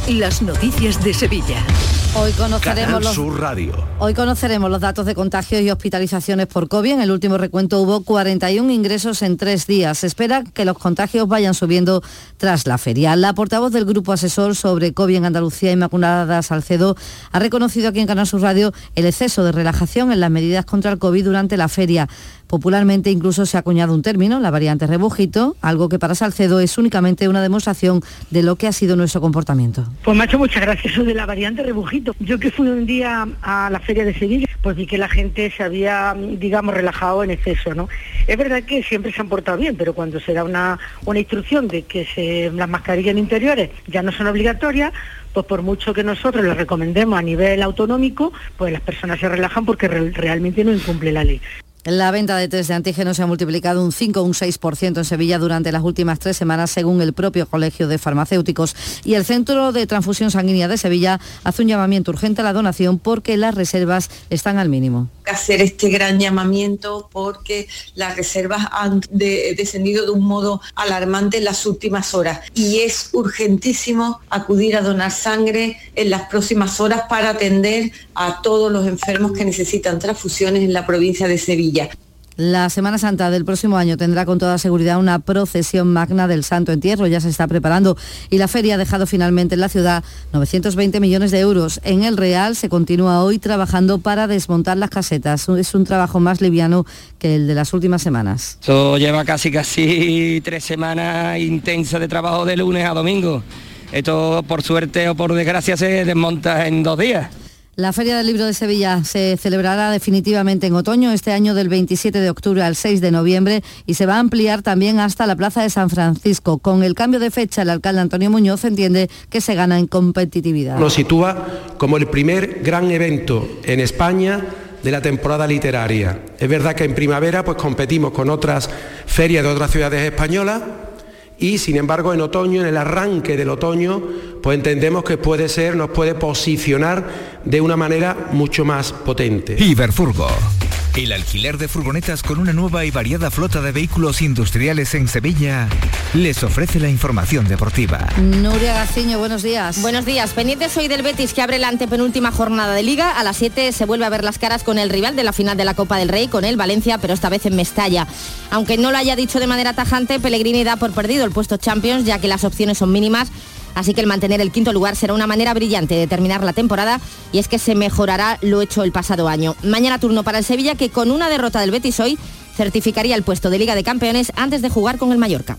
Las noticias de Sevilla. Hoy conoceremos, Canal los, Sur Radio. hoy conoceremos los datos de contagios y hospitalizaciones por COVID. En el último recuento hubo 41 ingresos en tres días. Se espera que los contagios vayan subiendo tras la feria. La portavoz del Grupo Asesor sobre COVID en Andalucía, Inmaculada Salcedo, ha reconocido aquí en Canal Sur Radio el exceso de relajación en las medidas contra el COVID durante la feria. Popularmente incluso se ha acuñado un término, la variante rebujito, algo que para Salcedo es únicamente una demostración de lo que ha sido nuestro comportamiento. Pues hecho muchas gracias eso de la variante rebujito. Yo que fui un día a la feria de Sevilla, pues vi que la gente se había, digamos, relajado en exceso, ¿no? Es verdad que siempre se han portado bien, pero cuando se da una, una instrucción de que las mascarillas interiores ya no son obligatorias, pues por mucho que nosotros les recomendemos a nivel autonómico, pues las personas se relajan porque re- realmente no incumple la ley. La venta de test de antígenos se ha multiplicado un 5 o un 6% en Sevilla durante las últimas tres semanas, según el propio Colegio de Farmacéuticos. Y el Centro de Transfusión Sanguínea de Sevilla hace un llamamiento urgente a la donación porque las reservas están al mínimo. Hacer este gran llamamiento porque las reservas han de- descendido de un modo alarmante en las últimas horas y es urgentísimo acudir a donar sangre en las próximas horas para atender a todos los enfermos que necesitan transfusiones en la provincia de Sevilla. La Semana Santa del próximo año tendrá con toda seguridad una procesión magna del Santo Entierro, ya se está preparando y la feria ha dejado finalmente en la ciudad 920 millones de euros. En el Real se continúa hoy trabajando para desmontar las casetas. Es un trabajo más liviano que el de las últimas semanas. Esto lleva casi casi tres semanas intensas de trabajo de lunes a domingo. Esto por suerte o por desgracia se desmonta en dos días. La Feria del Libro de Sevilla se celebrará definitivamente en otoño, este año del 27 de octubre al 6 de noviembre y se va a ampliar también hasta la Plaza de San Francisco. Con el cambio de fecha, el alcalde Antonio Muñoz entiende que se gana en competitividad. Nos sitúa como el primer gran evento en España de la temporada literaria. Es verdad que en primavera pues competimos con otras ferias de otras ciudades españolas y sin embargo en otoño, en el arranque del otoño, pues entendemos que puede ser, nos puede posicionar de una manera mucho más potente. Iberfurgo. El alquiler de furgonetas con una nueva y variada flota de vehículos industriales en Sevilla les ofrece la información deportiva. Nuria Gaciño, buenos días. Buenos días. Pendientes hoy del Betis que abre la antepenúltima jornada de liga. A las 7 se vuelve a ver las caras con el rival de la final de la Copa del Rey, con el Valencia, pero esta vez en Mestalla. Aunque no lo haya dicho de manera tajante, Pellegrini da por perdido el puesto Champions, ya que las opciones son mínimas Así que el mantener el quinto lugar será una manera brillante de terminar la temporada y es que se mejorará lo hecho el pasado año. Mañana turno para el Sevilla que con una derrota del Betis hoy certificaría el puesto de Liga de Campeones antes de jugar con el Mallorca.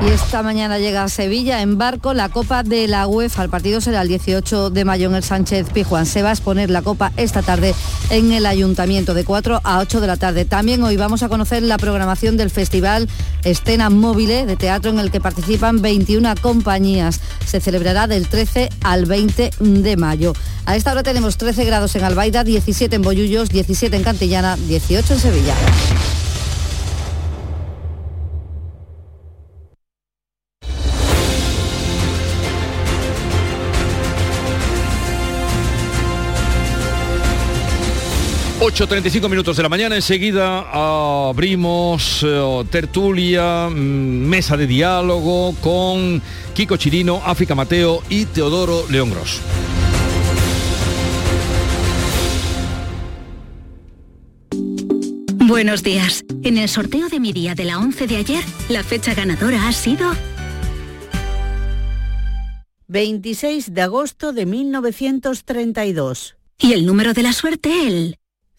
Y esta mañana llega a Sevilla en barco la Copa de la UEFA. El partido será el 18 de mayo en el Sánchez Pijuán. Se va a exponer la Copa esta tarde en el Ayuntamiento de 4 a 8 de la tarde. También hoy vamos a conocer la programación del Festival Escena Móvil de teatro en el que participan 21 compañías. Se celebrará del 13 al 20 de mayo. A esta hora tenemos 13 grados en Albaida, 17 en Bollullos, 17 en Cantillana, 18 en Sevilla. 8.35 minutos de la mañana, enseguida abrimos eh, tertulia, mm, mesa de diálogo con Kiko Chirino, África Mateo y Teodoro León Gros. Buenos días. En el sorteo de mi día de la 11 de ayer, la fecha ganadora ha sido 26 de agosto de 1932. Y el número de la suerte, el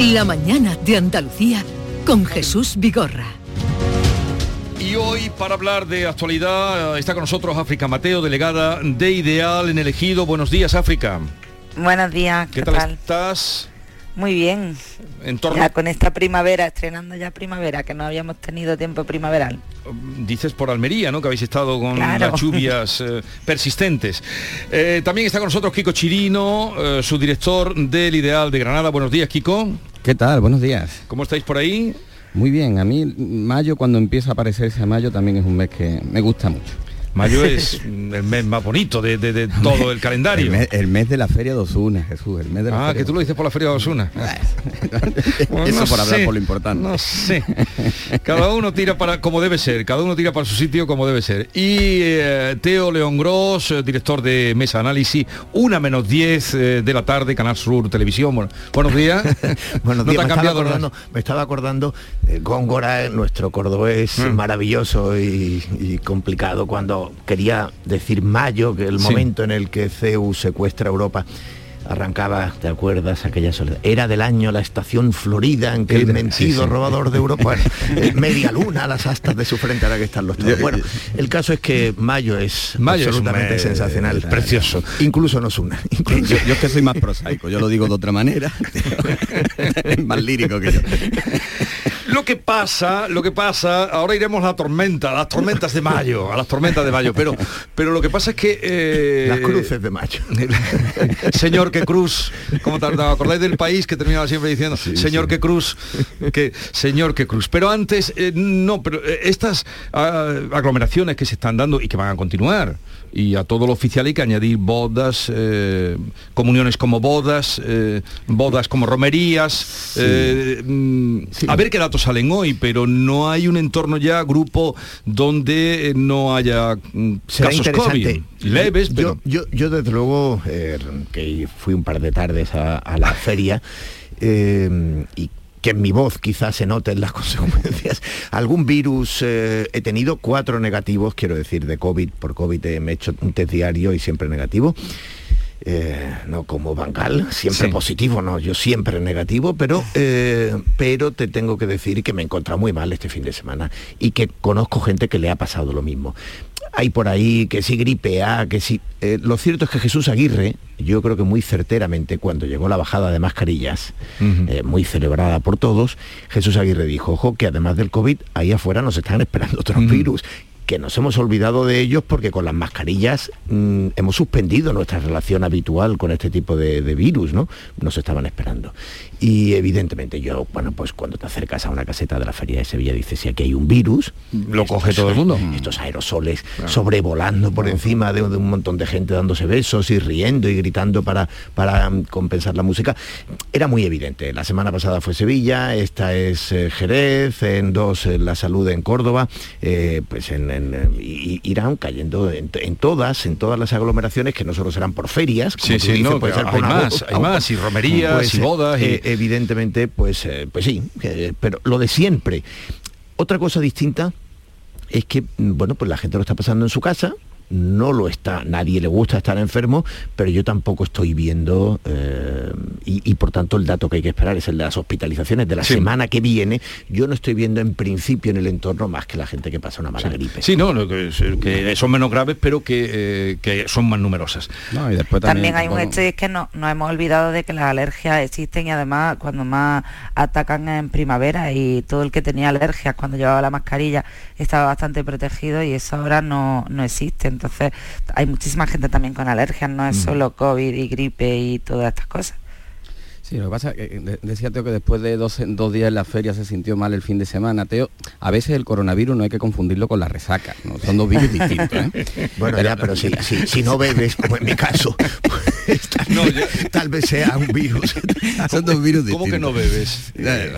La mañana de Andalucía con Jesús Vigorra. Y hoy para hablar de actualidad está con nosotros África Mateo, delegada de Ideal en elegido. Buenos días, África. Buenos días. ¿Qué, tal, estás? Muy bien. En torno... Ya con esta primavera, estrenando ya primavera, que no habíamos tenido tiempo primaveral. Dices por Almería, ¿no? Que habéis estado con las lluvias [LAUGHS] eh, persistentes. Eh, también está con nosotros Kiko Chirino, eh, su director del Ideal de Granada. Buenos días, Kiko. ¿Qué tal? Buenos días. ¿Cómo estáis por ahí? Muy bien, a mí mayo cuando empieza a aparecerse mayo también es un mes que me gusta mucho. Mayo es [LAUGHS] el mes más bonito de, de, de todo el calendario. El mes, el mes, de la Feria de Osuna, Jesús. El mes de la ah, feria que tú lo dices por la Feria de Osuna. bueno, [LAUGHS] Eso no por hablar sé, por lo importante. No sé. Cada uno tira para como debe ser, cada uno tira para su sitio como debe ser. Y eh, Teo León Gros, eh, director de Mesa Análisis, una menos 10 eh, de la tarde, Canal Sur Televisión. Bueno, buenos días. [LAUGHS] buenos días. ¿No me, estaba acordando, me, estaba acordando, Góngora, nuestro cordobés mm. maravilloso y, y complicado cuando quería decir mayo, que el sí. momento en el que Zeus secuestra Europa arrancaba, ¿te acuerdas? Aquella soledad. Era del año la estación Florida en que el, mentido sí, sí. robador de Europa, [LAUGHS] eh, media luna, las astas de su frente, ahora que están los todos. Bueno, el caso es que mayo es mayo absolutamente es un, sensacional. Es precioso. Incluso nos une. Incluso. Yo, yo, es que soy más prosaico, yo lo digo de otra manera. [LAUGHS] más lírico que yo. Lo que pasa, lo que pasa, ahora iremos a la tormenta, a las tormentas de mayo, a las tormentas de mayo, pero, pero lo que pasa es que... eh, Las cruces de mayo. [LAUGHS] señor que cruz, como acordáis del país que terminaba siempre diciendo, señor que cruz, que señor que cruz. Pero antes, eh, no, pero eh, estas ah, aglomeraciones que se están dando y que van a continuar, y a todo lo oficial hay que añadir bodas, eh, comuniones como bodas, eh, bodas como romerías, eh, mm, a ver qué datos salen hoy, pero no hay un entorno ya, grupo, donde no haya mm, Será casos. COVID. Leves, pero... yo, yo, yo, desde luego, que fui un par de tardes a, a la feria, y que en mi voz quizás se noten las [LAUGHS] consecuencias. Algún virus, eh, he tenido cuatro negativos, quiero decir, de COVID. Por COVID eh, me he hecho un test diario y siempre negativo. Eh, no como Bancal, siempre Sí. positivo, no, yo siempre negativo, pero, eh, pero te tengo que decir que me he encontrado muy mal este fin de semana y que conozco gente que le ha pasado lo mismo. Hay por ahí que sí gripe A, que sí. eh, lo cierto es que Jesús Aguirre, yo creo que muy certeramente, cuando llegó la bajada de mascarillas, eh, muy celebrada por todos, Jesús Aguirre dijo, ojo, que además del COVID, ahí afuera nos están esperando otros virus que nos hemos olvidado de ellos porque con las mascarillas mm, hemos suspendido nuestra relación habitual con este tipo de, de virus, ¿no? Nos estaban esperando. Y evidentemente yo, bueno, pues cuando te acercas a una caseta de la Feria de Sevilla dices, si aquí hay un virus, lo coge todo el mundo. Estos aerosoles sobrevolando por encima de, de un montón de gente dándose besos y riendo y gritando para, para mm, compensar la música. Era muy evidente. La semana pasada fue Sevilla, esta es eh, Jerez, en dos eh, la salud en Córdoba, eh, pues en, en, irán cayendo en, en todas, en todas las aglomeraciones que no solo serán por ferias, como Sí, tú sí, dices, no, puede ser por hay más, hay más, y romerías, y eh, bodas, y- eh, evidentemente, pues, eh, pues sí, eh, pero lo de siempre. Otra cosa distinta es que, mm, bueno, pues la gente lo está pasando en su casa, no lo está, nadie le gusta estar enfermo, pero yo tampoco estoy viendo, eh, y, y por tanto el dato que hay que esperar es el de las hospitalizaciones de la Sí. semana que viene, yo no estoy viendo en principio en el entorno más que la gente que pasa una mala gripe. Sí, no, lo que, es- que son menos graves, pero que, eh, que son más numerosas. No, y después También, hay un hecho y es que no, nos hemos olvidado de que las alergias existen y además cuando más atacan en primavera y todo el que tenía alergias cuando llevaba la mascarilla estaba bastante protegido y eso ahora no, no existe. Entonces hay muchísima gente también con alergias, no es Mm. solo COVID y gripe y todas estas cosas. Sí, lo que pasa es que de- decía Teo que después de dos, dos días en la feria se sintió mal el fin de semana. Teo, a veces el coronavirus no hay que confundirlo con la resaca, ¿no? son dos virus distintos. ¿eh? [LAUGHS] Bueno, ya, pero si, si, si no bebes, como en mi caso, [LAUGHS] pues, tal, tal vez sea un virus. [LAUGHS] Son dos virus ¿Cómo que no bebes? Eh,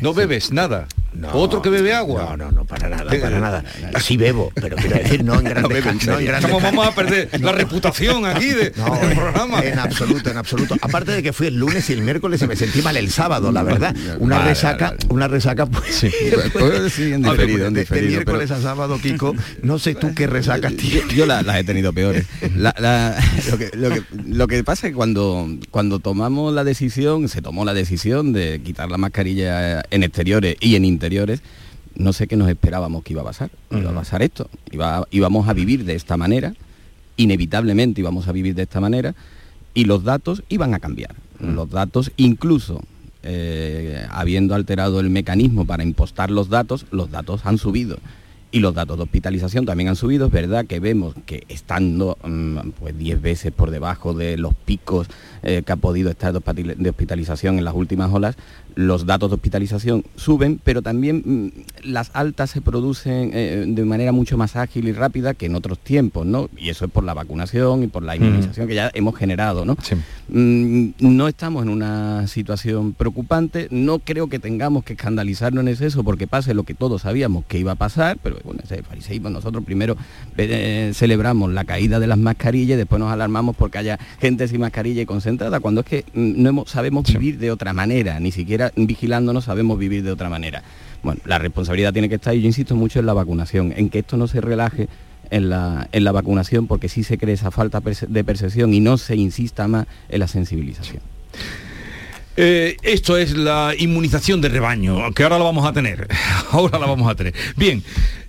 no bebes nada. Otro que bebe agua. No, no, no, para nada, para nada. Sí bebo, pero quiero decir, no en [LAUGHS] grandes, en no en grandes ¿Cómo vamos a perder la reputación aquí de- No, del programa? En absoluto, en absoluto. Aparte de que fui el lunes y el miércoles y me sentí mal el sábado, la verdad. Una Vale, resaca, vale, una resaca, pues. Pues sí, en diferido, en de- miércoles pero- a sábado, Kiko, no sé tú qué resacas tienes. yo la- las he tenido peores. La- la- [LAUGHS] lo, que, lo que- lo que pasa es que cuando, cuando tomamos la decisión, se tomó la decisión de quitar la mascarilla en exteriores y en interiores, no sé qué nos esperábamos que iba a pasar. Iba a pasar esto. Iba, íbamos a vivir de esta manera, inevitablemente íbamos a vivir de esta manera, y los datos iban a cambiar. Los datos, incluso eh, habiendo alterado el mecanismo para impostar los datos, los datos han subido. Y los datos de hospitalización también han subido. Es verdad que vemos que estando mm, pues 10 veces por debajo de los picos eh, que ha podido estar de hospitali- de hospitalización en las últimas olas, los datos de hospitalización suben, pero también mm, las altas se producen eh, de manera mucho más ágil y rápida que en otros tiempos, ¿no? Y eso es por la vacunación y por la inmunización que ya hemos generado, ¿no? Mm, no estamos en una situación preocupante, no creo que tengamos que escandalizarnos en exceso porque pase lo que todos sabíamos que iba a pasar, pero bueno, ese fariseísmo, nosotros primero eh, celebramos la caída de las mascarillas y después nos alarmamos porque haya gente sin mascarilla y concentrada, cuando es que mm, no hemos, sabemos vivir de otra manera, ni siquiera vigilándonos sabemos vivir de otra manera. Bueno, la responsabilidad tiene que estar, y yo insisto mucho en la vacunación, en que esto no se relaje en la, en la vacunación porque sí se cree esa falta de percepción y no se insista más en la sensibilización. Eh, esto es la inmunización de rebaño, que ahora la vamos a tener. [LAUGHS] Ahora la vamos a tener. Bien,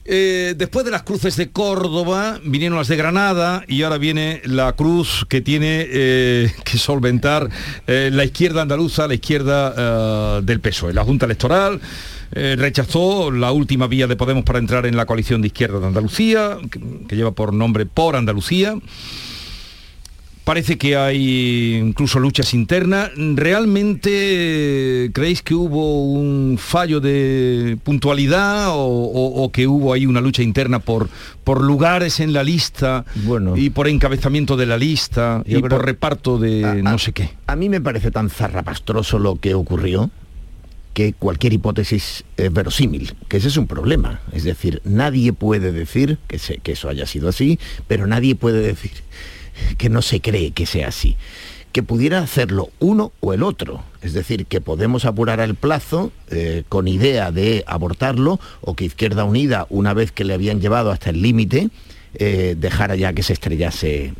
eh, después de las cruces de Córdoba, vinieron las de Granada y ahora viene la cruz que tiene eh, que solventar la izquierda andaluza, la izquierda del PSOE, la Junta Electoral. rechazó la última vía de Podemos para entrar en la coalición de izquierda de Andalucía, que lleva por nombre Por Andalucía. Parece que hay incluso luchas internas. ¿Realmente creéis que hubo un fallo de puntualidad o, o- o que hubo ahí una lucha interna por, por lugares en la lista y por encabezamiento de la lista y creo- por reparto de no sé qué? A mí me parece tan zarrapastroso lo que ocurrió que cualquier hipótesis es verosímil, que ese es un problema. Es decir, nadie puede decir que, se- que eso haya sido así, pero nadie puede decir que no se cree que sea así. Que pudiera hacerlo uno o el otro. Es decir, que podemos apurar el plazo eh, con idea de abortarlo o que Izquierda Unida, una vez que le habían llevado hasta el límite, eh, dejara ya que se estrellase.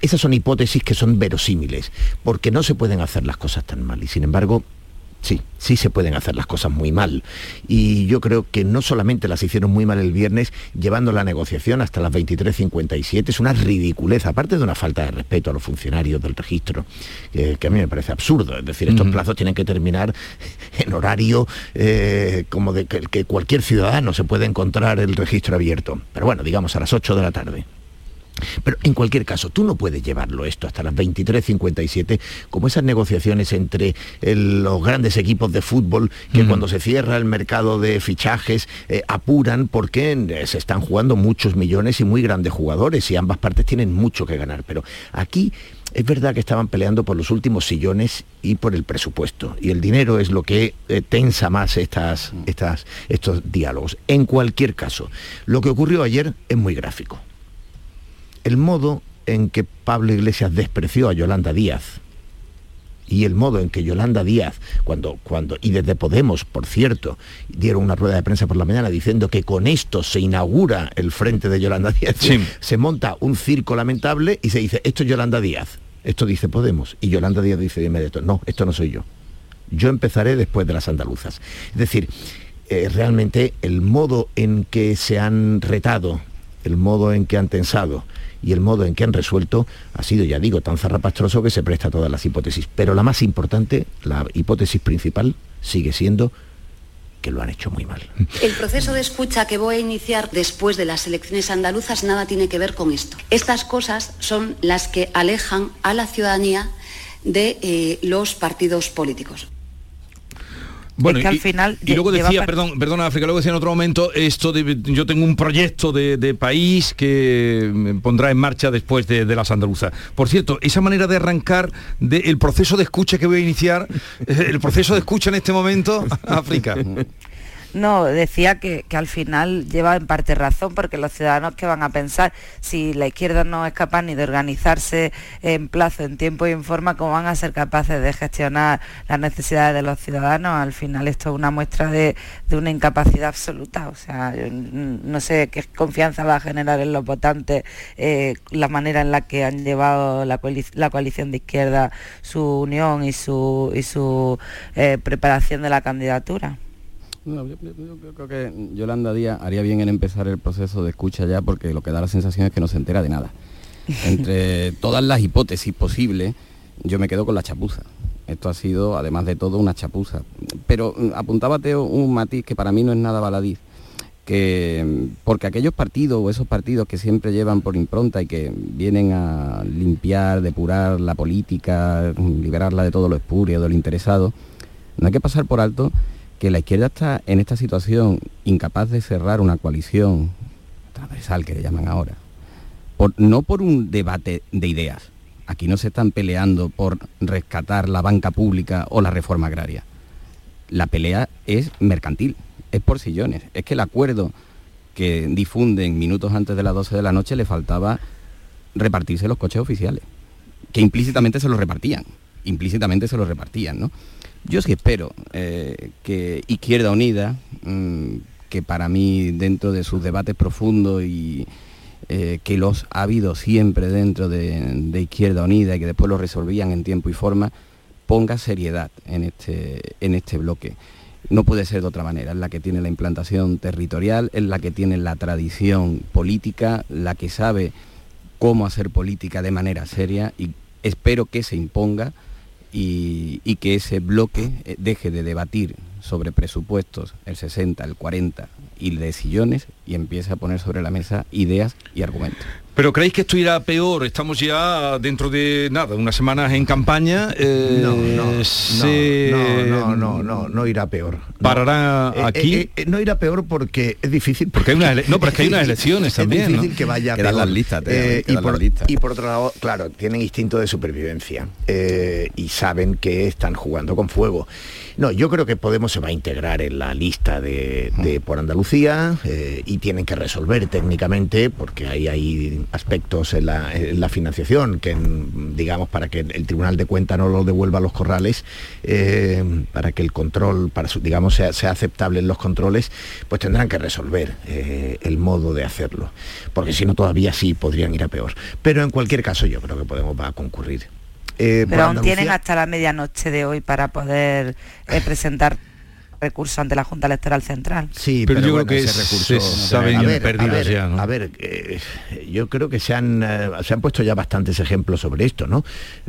Esas son hipótesis que son verosímiles, porque no se pueden hacer las cosas tan mal. Y sin embargo, Sí, sí se pueden hacer las cosas muy mal. Y yo creo que no solamente las hicieron muy mal el viernes, llevando la negociación hasta las 23.57, es una ridiculez, aparte de una falta de respeto a los funcionarios del registro, que, que a mí me parece absurdo. Es decir, estos plazos tienen que terminar [LAUGHS] en horario eh, como de que, que cualquier ciudadano se puede encontrar el registro abierto. Pero bueno, digamos a las 8 de la tarde. Pero en cualquier caso, tú no puedes llevarlo esto hasta las 23.57, como esas negociaciones entre el- los grandes equipos de fútbol que cuando se cierra el mercado de fichajes eh, apuran porque eh, se están jugando muchos millones y muy grandes jugadores y ambas partes tienen mucho que ganar. Pero aquí es verdad que estaban peleando por los últimos sillones y por el presupuesto. Y el dinero es lo que eh, tensa más estas, estas, estos diálogos. En cualquier caso, lo que ocurrió ayer es muy gráfico el modo en que Pablo Iglesias despreció a Yolanda Díaz y el modo en que Yolanda Díaz, cuando, cuando, y desde Podemos, por cierto, dieron una rueda de prensa por la mañana diciendo que con esto se inaugura el frente de Yolanda Díaz, se monta un circo lamentable y se dice, esto es Yolanda Díaz, esto dice Podemos, y Yolanda Díaz dice de inmediato, no, esto no soy yo. Yo empezaré después de las andaluzas. Es decir, eh, realmente el modo en que se han retado, el modo en que han tensado y el modo en que han resuelto ha sido, ya digo, tan zarrapastroso que se presta a todas las hipótesis. Pero la más importante, la hipótesis principal, sigue siendo que lo han hecho muy mal. El proceso de escucha que voy a iniciar después de las elecciones andaluzas nada tiene que ver con esto. Estas cosas son las que alejan a la ciudadanía de eh, los partidos políticos. Bueno, que al y, final y luego decía, perdón, perdona África, luego decía en otro momento, esto de, yo tengo un proyecto de, de país que me pondrá en marcha después de, de las andaluzas. Por cierto, esa manera de arrancar del proceso de escucha que voy a iniciar, [LAUGHS] el proceso de escucha en este momento, [LAUGHS] África. [LAUGHS] No, decía que, que al final lleva en parte razón, porque los ciudadanos que van a pensar, si la izquierda no es capaz ni de organizarse en plazo, en tiempo y en forma, ¿cómo van a ser capaces de gestionar las necesidades de los ciudadanos? Al final esto es una muestra de, de una incapacidad absoluta. O sea, yo no sé qué confianza va a generar en los votantes eh, la manera en la que han llevado la, la coalición de izquierda su unión y su, y su eh, preparación de la candidatura. No, yo, yo- yo creo que Yolanda Díaz haría bien en empezar el proceso de escucha ya porque lo que da la sensación es que no se entera de nada. [LAUGHS] Entre todas las hipótesis posibles, yo me quedo con la chapuza. Esto ha sido, además de todo, una chapuza. Pero mm, apuntaba Teo un matiz que para mí no es nada baladí. Que, mm, porque aquellos partidos o esos partidos que siempre llevan por impronta y que vienen a limpiar, depurar la política, mm, liberarla de todo lo espurio, de lo interesado, no hay que pasar por alto que la izquierda está en esta situación incapaz de cerrar una coalición transversal que le llaman ahora, por- no por un debate de ideas. Aquí no se están peleando por rescatar la banca pública o la reforma agraria. La pelea es mercantil, es por sillones. Es que el acuerdo que difunden minutos antes de las 12 de la noche le faltaba repartirse los coches oficiales, que implícitamente se los repartían, implícitamente se los repartían, ¿no? Yo sí espero eh, que Izquierda Unida, mm, que para mí dentro de sus debates profundos y eh, que los ha habido siempre dentro de, de Izquierda Unida y que después lo resolvían en tiempo y forma, ponga seriedad en este, en este bloque. No puede ser de otra manera, es la que tiene la implantación territorial, es la que tiene la tradición política, la que sabe cómo hacer política de manera seria y espero que se imponga y, que ese bloque eh, deje de debatir sobre presupuestos el 60, el 40 y de sillones y empiece a poner sobre la mesa ideas y argumentos. ¿Pero creéis que esto irá peor? Estamos ya dentro de nada, unas semanas en campaña. eh, No, no, se- no, no, no, no, no irá peor. ¿Parará Eh, aquí? eh, eh, no irá peor porque es difícil. Porque hay unas ele- no, pero es que hay unas [LAUGHS] elecciones también, Es difícil ¿no? que vaya Quedan peor. las listas, Eh, y, por, las listas. y por otro lado, claro, tienen instinto de supervivencia eh, y saben que están jugando con fuego. No, yo creo que Podemos se va a integrar en la lista de, de por Andalucía eh, y tienen que resolver técnicamente, porque ahí hay aspectos en la, en la financiación que, en- digamos, para que el Tribunal de Cuentas no lo devuelva a los corrales, eh, para que el control, para su- digamos, sea, sea aceptable en los controles, pues tendrán que resolver eh, el modo de hacerlo, porque si no todavía sí podrían ir a peor. Pero en cualquier caso yo creo que Podemos va a concurrir. Pero aún tienen hasta la medianoche de hoy para poder presentar recurso ante la Junta Electoral Central. Sí, Pero pero, yo bueno, creo que ese se recurso saben a ver, perdidos a ver, ya, ¿no? a ver, eh, yo creo que se han eh, se han puesto ya bastantes ejemplos sobre esto, ¿no?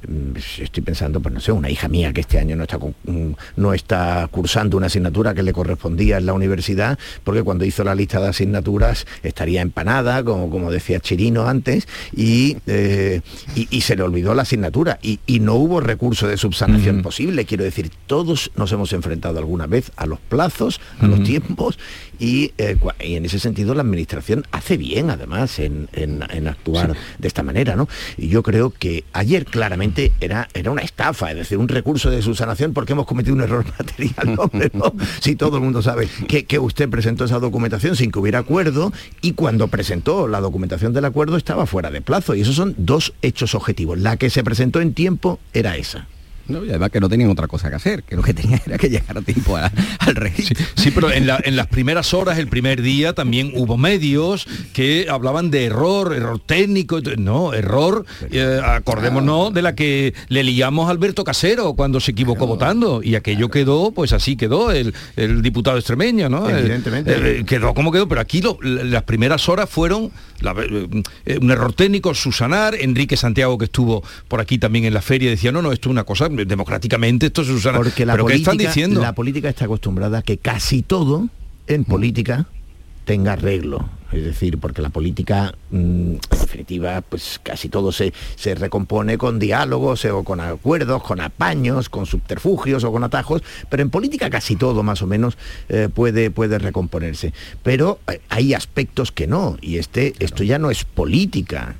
Mm, Estoy pensando, pues no sé, una hija mía que este año no está con- mm, no está cursando una asignatura que le correspondía en la universidad, porque cuando hizo la lista de asignaturas estaría empanada, como, como decía Chirino antes, y, eh, y, y se le olvidó la asignatura y, y no hubo recurso de subsanación posible. Quiero decir, todos nos hemos enfrentado alguna vez a los plazos, a los tiempos, y, eh, y en ese sentido la administración hace bien además en, en- en actuar de esta manera, ¿no? Y yo creo que ayer claramente era, era una estafa, es decir, un recurso de subsanación porque hemos cometido un error [LAUGHS] material, ¿no? [LAUGHS] Si todo el mundo sabe que, que usted presentó esa documentación sin que hubiera acuerdo y cuando presentó la documentación del acuerdo estaba fuera de plazo. Y esos son dos hechos objetivos. La que se presentó en tiempo era esa. No, y además que no tenían otra cosa que hacer, que lo que tenían era que llegar a tiempo a- al registro. Sí, pero en, la- en las primeras horas, el primer día, también hubo medios que hablaban de error, error técnico. No, error, eh, acordémonos de la que le liamos a Alberto Casero cuando se equivocó votando. Y aquello quedó, pues así quedó el, el diputado extremeño, ¿no? El- Evidentemente. eh, quedó como quedó, pero aquí lo- las primeras horas fueron la- eh, un error técnico, Susanar, Enrique Santiago que estuvo por aquí también en la feria decía, no, no, esto es una cosa, democráticamente esto es Susana. Porque la ¿Pero qué política, están diciendo? la política está acostumbrada a que casi todo en política tenga arreglo. Es decir, porque la política, mm, en definitiva, pues casi todo se, se recompone con diálogos eh, o con acuerdos, con apaños, con subterfugios o con atajos, pero en política casi todo más o menos eh, puede, puede recomponerse. Pero eh, hay aspectos que no, y este, esto ya no es política.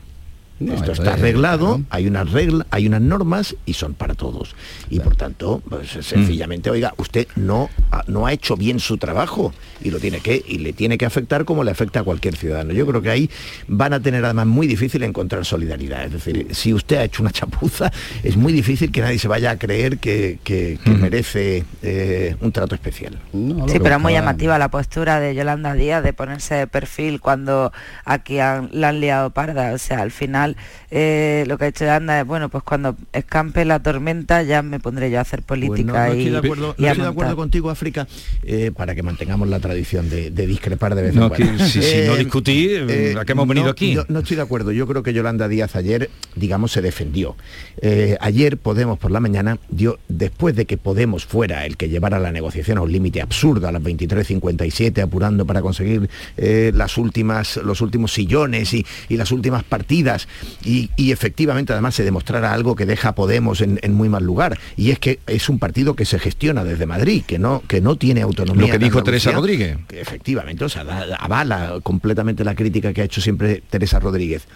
No, Esto está es- arreglado, hay unas reglas, hay unas normas y son para todos. Y por tanto, pues, sencillamente, oiga, usted no, ha- no ha hecho bien su trabajo y lo tiene que, y le tiene que afectar como le afecta a cualquier ciudadano. Yo creo que ahí van a tener además muy difícil encontrar solidaridad. Es decir, si usted ha hecho una chapuza, es muy difícil que nadie se vaya a creer que, que- que merece eh, un trato especial. Sí, pero es muy llamativa la postura de Yolanda Díaz de ponerse de perfil cuando aquí han- la han liado parda. O sea, al final eh, lo que ha hecho Yolanda es, bueno, pues cuando escampe la tormenta ya me pondré yo a hacer Pues no, política y, estoy de acuerdo, y no estoy de acuerdo contigo, África, eh, para que mantengamos la tradición de, de discrepar de vez en No, cuando. que si- si no discutir, ¿a qué hemos venido no, aquí? yo no estoy de acuerdo. Yo creo que Yolanda Díaz ayer, digamos, se defendió. Eh, ayer Podemos por la mañana dio, después de que Podemos fuera el que llevara la negociación a un límite absurdo a las 23.57, apurando para conseguir eh, las últimas, los últimos sillones y, y las últimas partidas, y, y efectivamente además se demostrara algo que deja a Podemos en, en muy mal lugar, y es que es un partido que se gestiona desde Madrid, que no, que no tiene autonomía. Lo que dijo Teresa Rodríguez. que efectivamente, o sea, da- avala completamente la crítica que ha hecho siempre Teresa Rodríguez.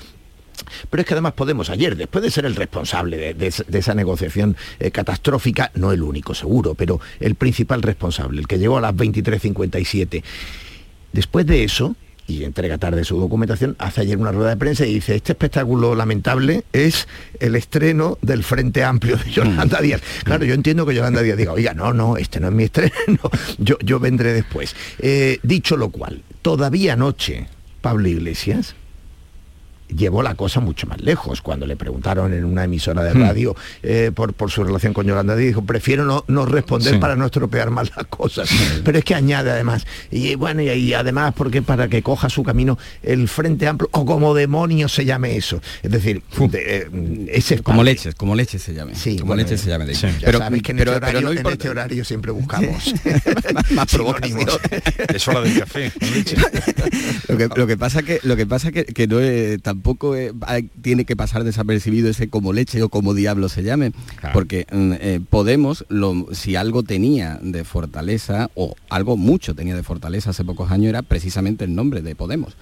Pero es que además Podemos ayer, después de ser el responsable de, de esa- de esa negociación eh, catastrófica, no el único seguro, pero el principal responsable, el que llegó a las 23.57, después de eso, y entrega tarde su documentación, hace ayer una rueda de prensa y dice, este espectáculo lamentable es el estreno del Frente Amplio de Yolanda Díaz. Claro, yo entiendo que Yolanda Díaz diga, oiga, no, no, este no es mi estreno, [LAUGHS] yo, yo vendré después. Eh, dicho lo cual, todavía anoche, Pablo Iglesias llevó la cosa mucho más lejos. Cuando le preguntaron en una emisora de Hmm. radio eh, por, por su relación con Yolanda Díaz, dijo, prefiero no, no responder Sí. para no estropear más las cosas. Pero es que añade además, y bueno, y, y además porque para que coja su camino el Frente Amplio, o como demonios se llame eso. Es decir, de, eh, ese Como leches, como leches se llame. Sí, como bueno, leches se llame. de- Ya Pero, sabéis que en, pero- este, pero horario, no en importa. este horario siempre buscamos [LAUGHS] más. [LAUGHS] Es hora del café. [LAUGHS] con leche. Lo que, lo que pasa que lo que pasa que, que no es- tampoco hay- tiene que pasar desapercibido ese como leche o como diablo se llame, porque mm, eh, Podemos, lo- si algo tenía de fortaleza o algo mucho tenía de fortaleza hace pocos años era precisamente el nombre de Podemos.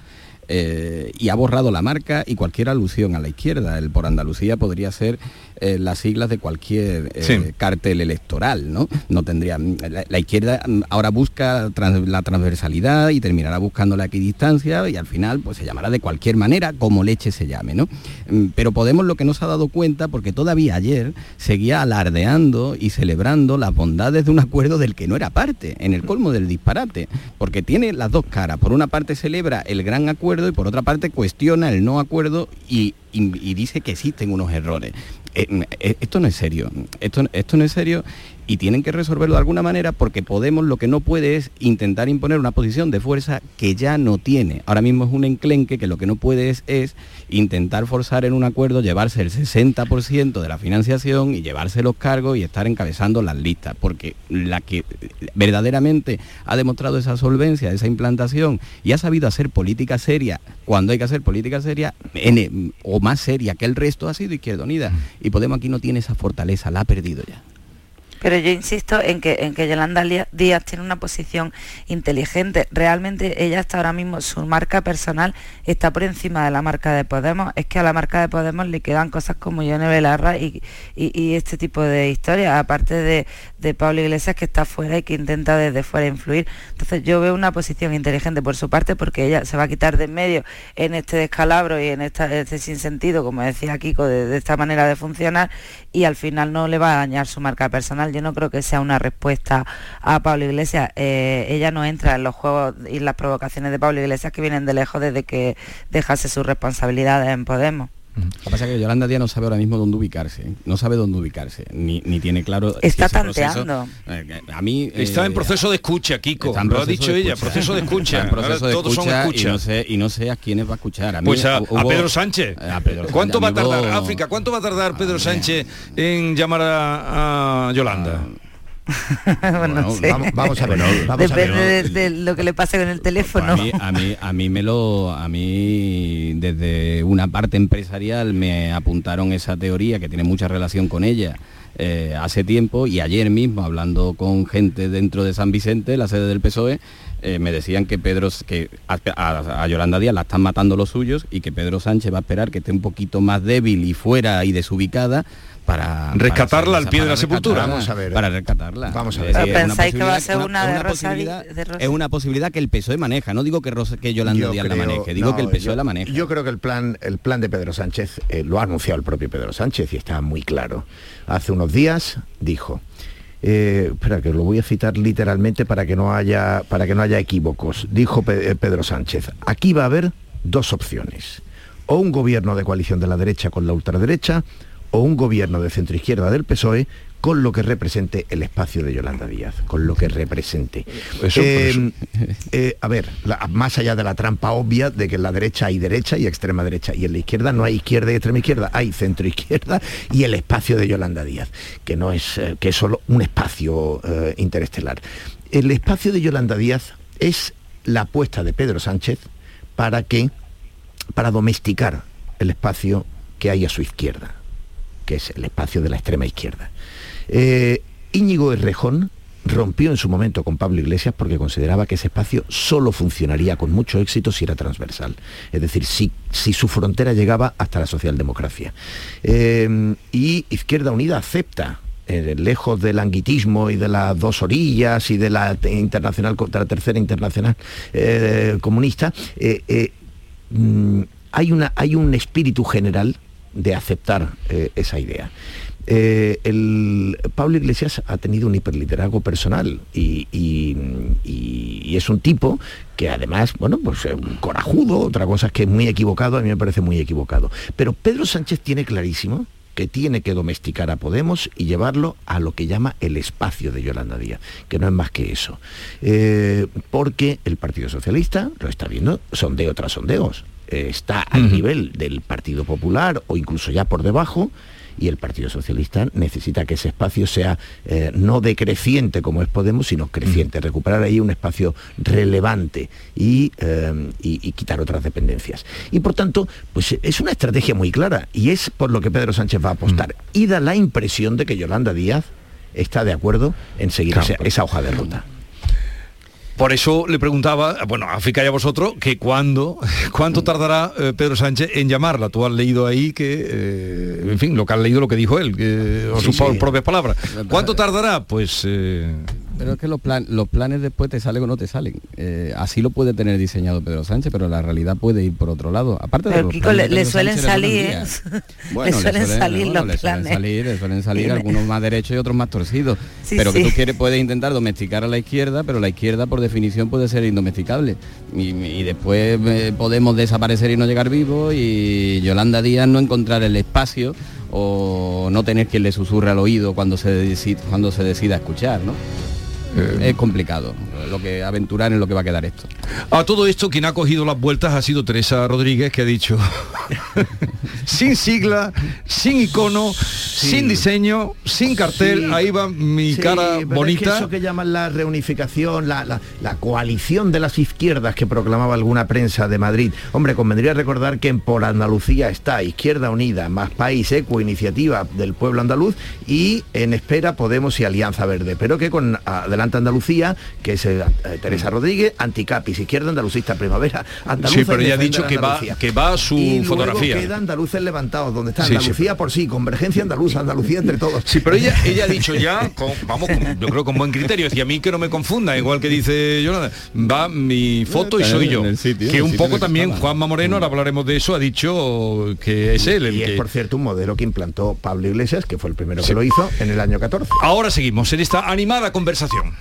Eh, y ha borrado la marca y cualquier alusión a la izquierda. El por Andalucía podría ser eh, las siglas de cualquier eh, Sí. cartel electoral, ¿no? No tendría. La, la izquierda ahora busca trans- la transversalidad y terminará buscando la equidistancia y al final pues se llamará de cualquier manera como leche se llame, ¿no? Mm, Pero Podemos lo que no se ha dado cuenta, porque todavía ayer seguía alardeando y celebrando las bondades de un acuerdo del que no era parte, en el colmo del disparate, porque tiene las dos caras. Por una parte celebra el gran acuerdo y por otra parte cuestiona el no acuerdo y, y- y dice que existen unos errores. Eh, eh, esto no es serio, esto, esto no es serio y tienen que resolverlo de alguna manera porque Podemos lo que no puede es intentar imponer una posición de fuerza que ya no tiene. Ahora mismo es un enclenque que lo que no puede es, es intentar forzar en un acuerdo, llevarse el 60% de la financiación y llevarse los cargos y estar encabezando las listas, porque la que verdaderamente ha demostrado esa solvencia, esa implantación y ha sabido hacer política seria cuando hay que hacer política seria en- o más seria que el resto ha sido Izquierda Unida y Podemos aquí no tiene esa fortaleza, la ha perdido ya. Pero yo insisto en que, en que Yolanda Díaz tiene una posición inteligente. Realmente ella está ahora mismo, su marca personal está por encima de la marca de Podemos. Es que a la marca de Podemos le quedan cosas como Yone Belarra y, este tipo de historias, aparte de, de Pablo Iglesias que está fuera y que intenta desde fuera influir. Entonces yo veo una posición inteligente por su parte porque ella se va a quitar de en medio en este descalabro y en esta, este sinsentido, como decía Kiko, de esta manera de funcionar y al final no le va a dañar su marca personal. Yo no creo que sea una respuesta a Pablo Iglesias. Eh, ella no entra en los juegos y las provocaciones de Pablo Iglesias que vienen de lejos desde que dejase sus responsabilidades en Podemos. Lo que pasa es que Yolanda Díaz no sabe ahora mismo dónde ubicarse, ¿eh? no sabe dónde ubicarse, ni, ni tiene claro... Está proceso- tanteando. eh, a mí... Está en eh, proceso de escucha, Kiko. Está en Lo ha dicho ella, proceso de escucha. Está en proceso Ahora de todos son escucha y no sé y no sé a quiénes va a escuchar. A mí Pues a, Pedro Sánchez. a Pedro Sánchez. ¿Cuánto va a tardar, África, cuánto va a tardar Pedro Sánchez en llamar a, a Yolanda? [LAUGHS] Bueno, no sé. vamos- vamos a ver, vamos a ver. Depende de, de lo que le pase con el teléfono. A mí, a mí, a mí me lo, a mí desde una parte empresarial me apuntaron esa teoría que tiene mucha relación con ella eh, hace tiempo y ayer mismo hablando con gente dentro de San Vicente, la sede del PSOE, eh, me decían que Pedro, que a, a- a Yolanda Díaz la están matando los suyos y que Pedro Sánchez va a esperar que esté un poquito más débil y fuera y desubicada para Rescatarla para al pie de la sepultura. Vamos a ver. para rescatarla Vamos a Es ver. Pero es una pensáis que va a posibilidad- ser una de Rosa posibilidad- Di- de Rosa- es una posibilidad que el PSOE maneja no digo que, Rosa- que Yolanda Yo Díaz la maneje digo no, que el PSOE yo- la maneja Yo creo que el plan, el plan de Pedro Sánchez eh, lo ha anunciado el propio Pedro Sánchez y está muy claro. Hace unos días dijo, eh, espera que lo voy a citar literalmente para que no haya, para que no haya equívocos. Dijo eh, Pedro Sánchez, aquí va a haber dos opciones. O un gobierno de coalición de la derecha con la ultraderecha, o un gobierno de centroizquierda del PSOE con lo que represente el espacio de Yolanda Díaz, con lo que represente. Eso, Eh, eh, a ver, la- más allá de la trampa obvia de que en la derecha hay derecha y extrema derecha, y en la izquierda no hay izquierda y extrema izquierda, hay centro izquierda y el espacio de Yolanda Díaz, que no es, eh, que es solo un espacio eh, interestelar. El espacio de Yolanda Díaz es la apuesta de Pedro Sánchez para que, para domesticar el espacio que hay a su izquierda, que es el espacio de la extrema izquierda. Eh, Íñigo Errejón rompió en su momento con Pablo Iglesias porque consideraba que ese espacio solo funcionaría con mucho éxito si era transversal. Es decir, si, si su frontera llegaba hasta la socialdemocracia. Eh, y Izquierda Unida acepta eh, lejos del anguitismo y de las dos orillas y de la te- internacional contra la tercera internacional comunista, mm, hay, una, hay un espíritu general de aceptar eh, esa idea. Eh, el Pablo Iglesias ha tenido un hiperliderazgo personal y, es un tipo que además, bueno, pues es un corajudo, otra cosa es que es muy equivocado, a mí me parece muy equivocado. Pero Pedro Sánchez tiene clarísimo que tiene que domesticar a Podemos y llevarlo a lo que llama el espacio de Yolanda Díaz, que no es más que eso. Eh, porque el Partido Socialista, lo está viendo, sondeo tras sondeos, eh, está al nivel del Partido Popular o incluso ya por debajo, y el Partido Socialista necesita que ese espacio sea eh, no decreciente como es Podemos, sino creciente, recuperar ahí un espacio relevante y, eh, y- y quitar otras dependencias. Y por tanto, pues es una estrategia muy clara y es por lo que Pedro Sánchez va a apostar. Y da la impresión de que Yolanda Díaz está de acuerdo en seguir Claro. esa, esa hoja de ruta. Por eso le preguntaba, bueno, a África y a vosotros, que cuándo, [LAUGHS] cuánto tardará eh, Pedro Sánchez en llamarla. Tú has leído ahí que, eh, en fin, lo que has leído, lo que dijo él, que, o Sí, sus sí. propias palabras. ¿Cuánto tardará? Pues... eh, Pero es que los, plan- los planes después te salen o no te salen. Eh, así lo puede tener diseñado Pedro Sánchez, pero la realidad puede ir por otro lado. Aparte de los Kiko, planes le, de le Pedro suelen salir, ¿eh? días. [LAUGHS] le Bueno, suelen salir bueno, los le suelen planes. salir, le suelen salir algunos más derechos y otros más torcidos. Sí, pero que tú quieres, puedes intentar domesticar a la izquierda, pero la izquierda por definición puede ser indomesticable. Y, y después eh, podemos desaparecer y no llegar vivos y Yolanda Díaz no encontrar el espacio o no tener quien le susurre al oído cuando se, decide, cuando se decida escuchar, ¿no? Eh. es complicado lo que aventurar en lo que va a quedar esto. A todo esto quien ha cogido las vueltas ha sido Teresa Rodríguez que ha dicho [LAUGHS] sin sigla, sin icono, sin diseño, sin cartel, Sí. ahí va mi Sí, cara pero es que bonita. eso que llaman la reunificación, la, la- la coalición de las izquierdas que proclamaba alguna prensa de Madrid. Hombre, convendría recordar que en por Andalucía está Izquierda Unida, más País Eco, Iniciativa del Pueblo Andaluz y en espera Podemos y Alianza Verde. Pero que con Adelante Andalucía, que es eh, Teresa Rodríguez, Anticapis, Izquierda Andalucista, Primavera Andaluza. Sí, pero ella ha dicho que va, Andalucía. que va a su y luego fotografía. queda Andaluces levantados, donde está Sí, sí, Andalucía por sí, Convergencia Andaluza, Andalucía entre todos. Sí, pero ella, ella ha dicho ya, con- vamos, con- yo creo con buen criterio, y a mí que no me confunda, igual que dice Yolanda, va mi foto y soy yo. sitio, que un poco también. Juanma Moreno, ahora hablaremos de eso, ha dicho que es él el y que... es por cierto un modelo que implantó Pablo Iglesias, que fue el primero que lo hizo en el año 14. Ahora seguimos en esta animada conversación.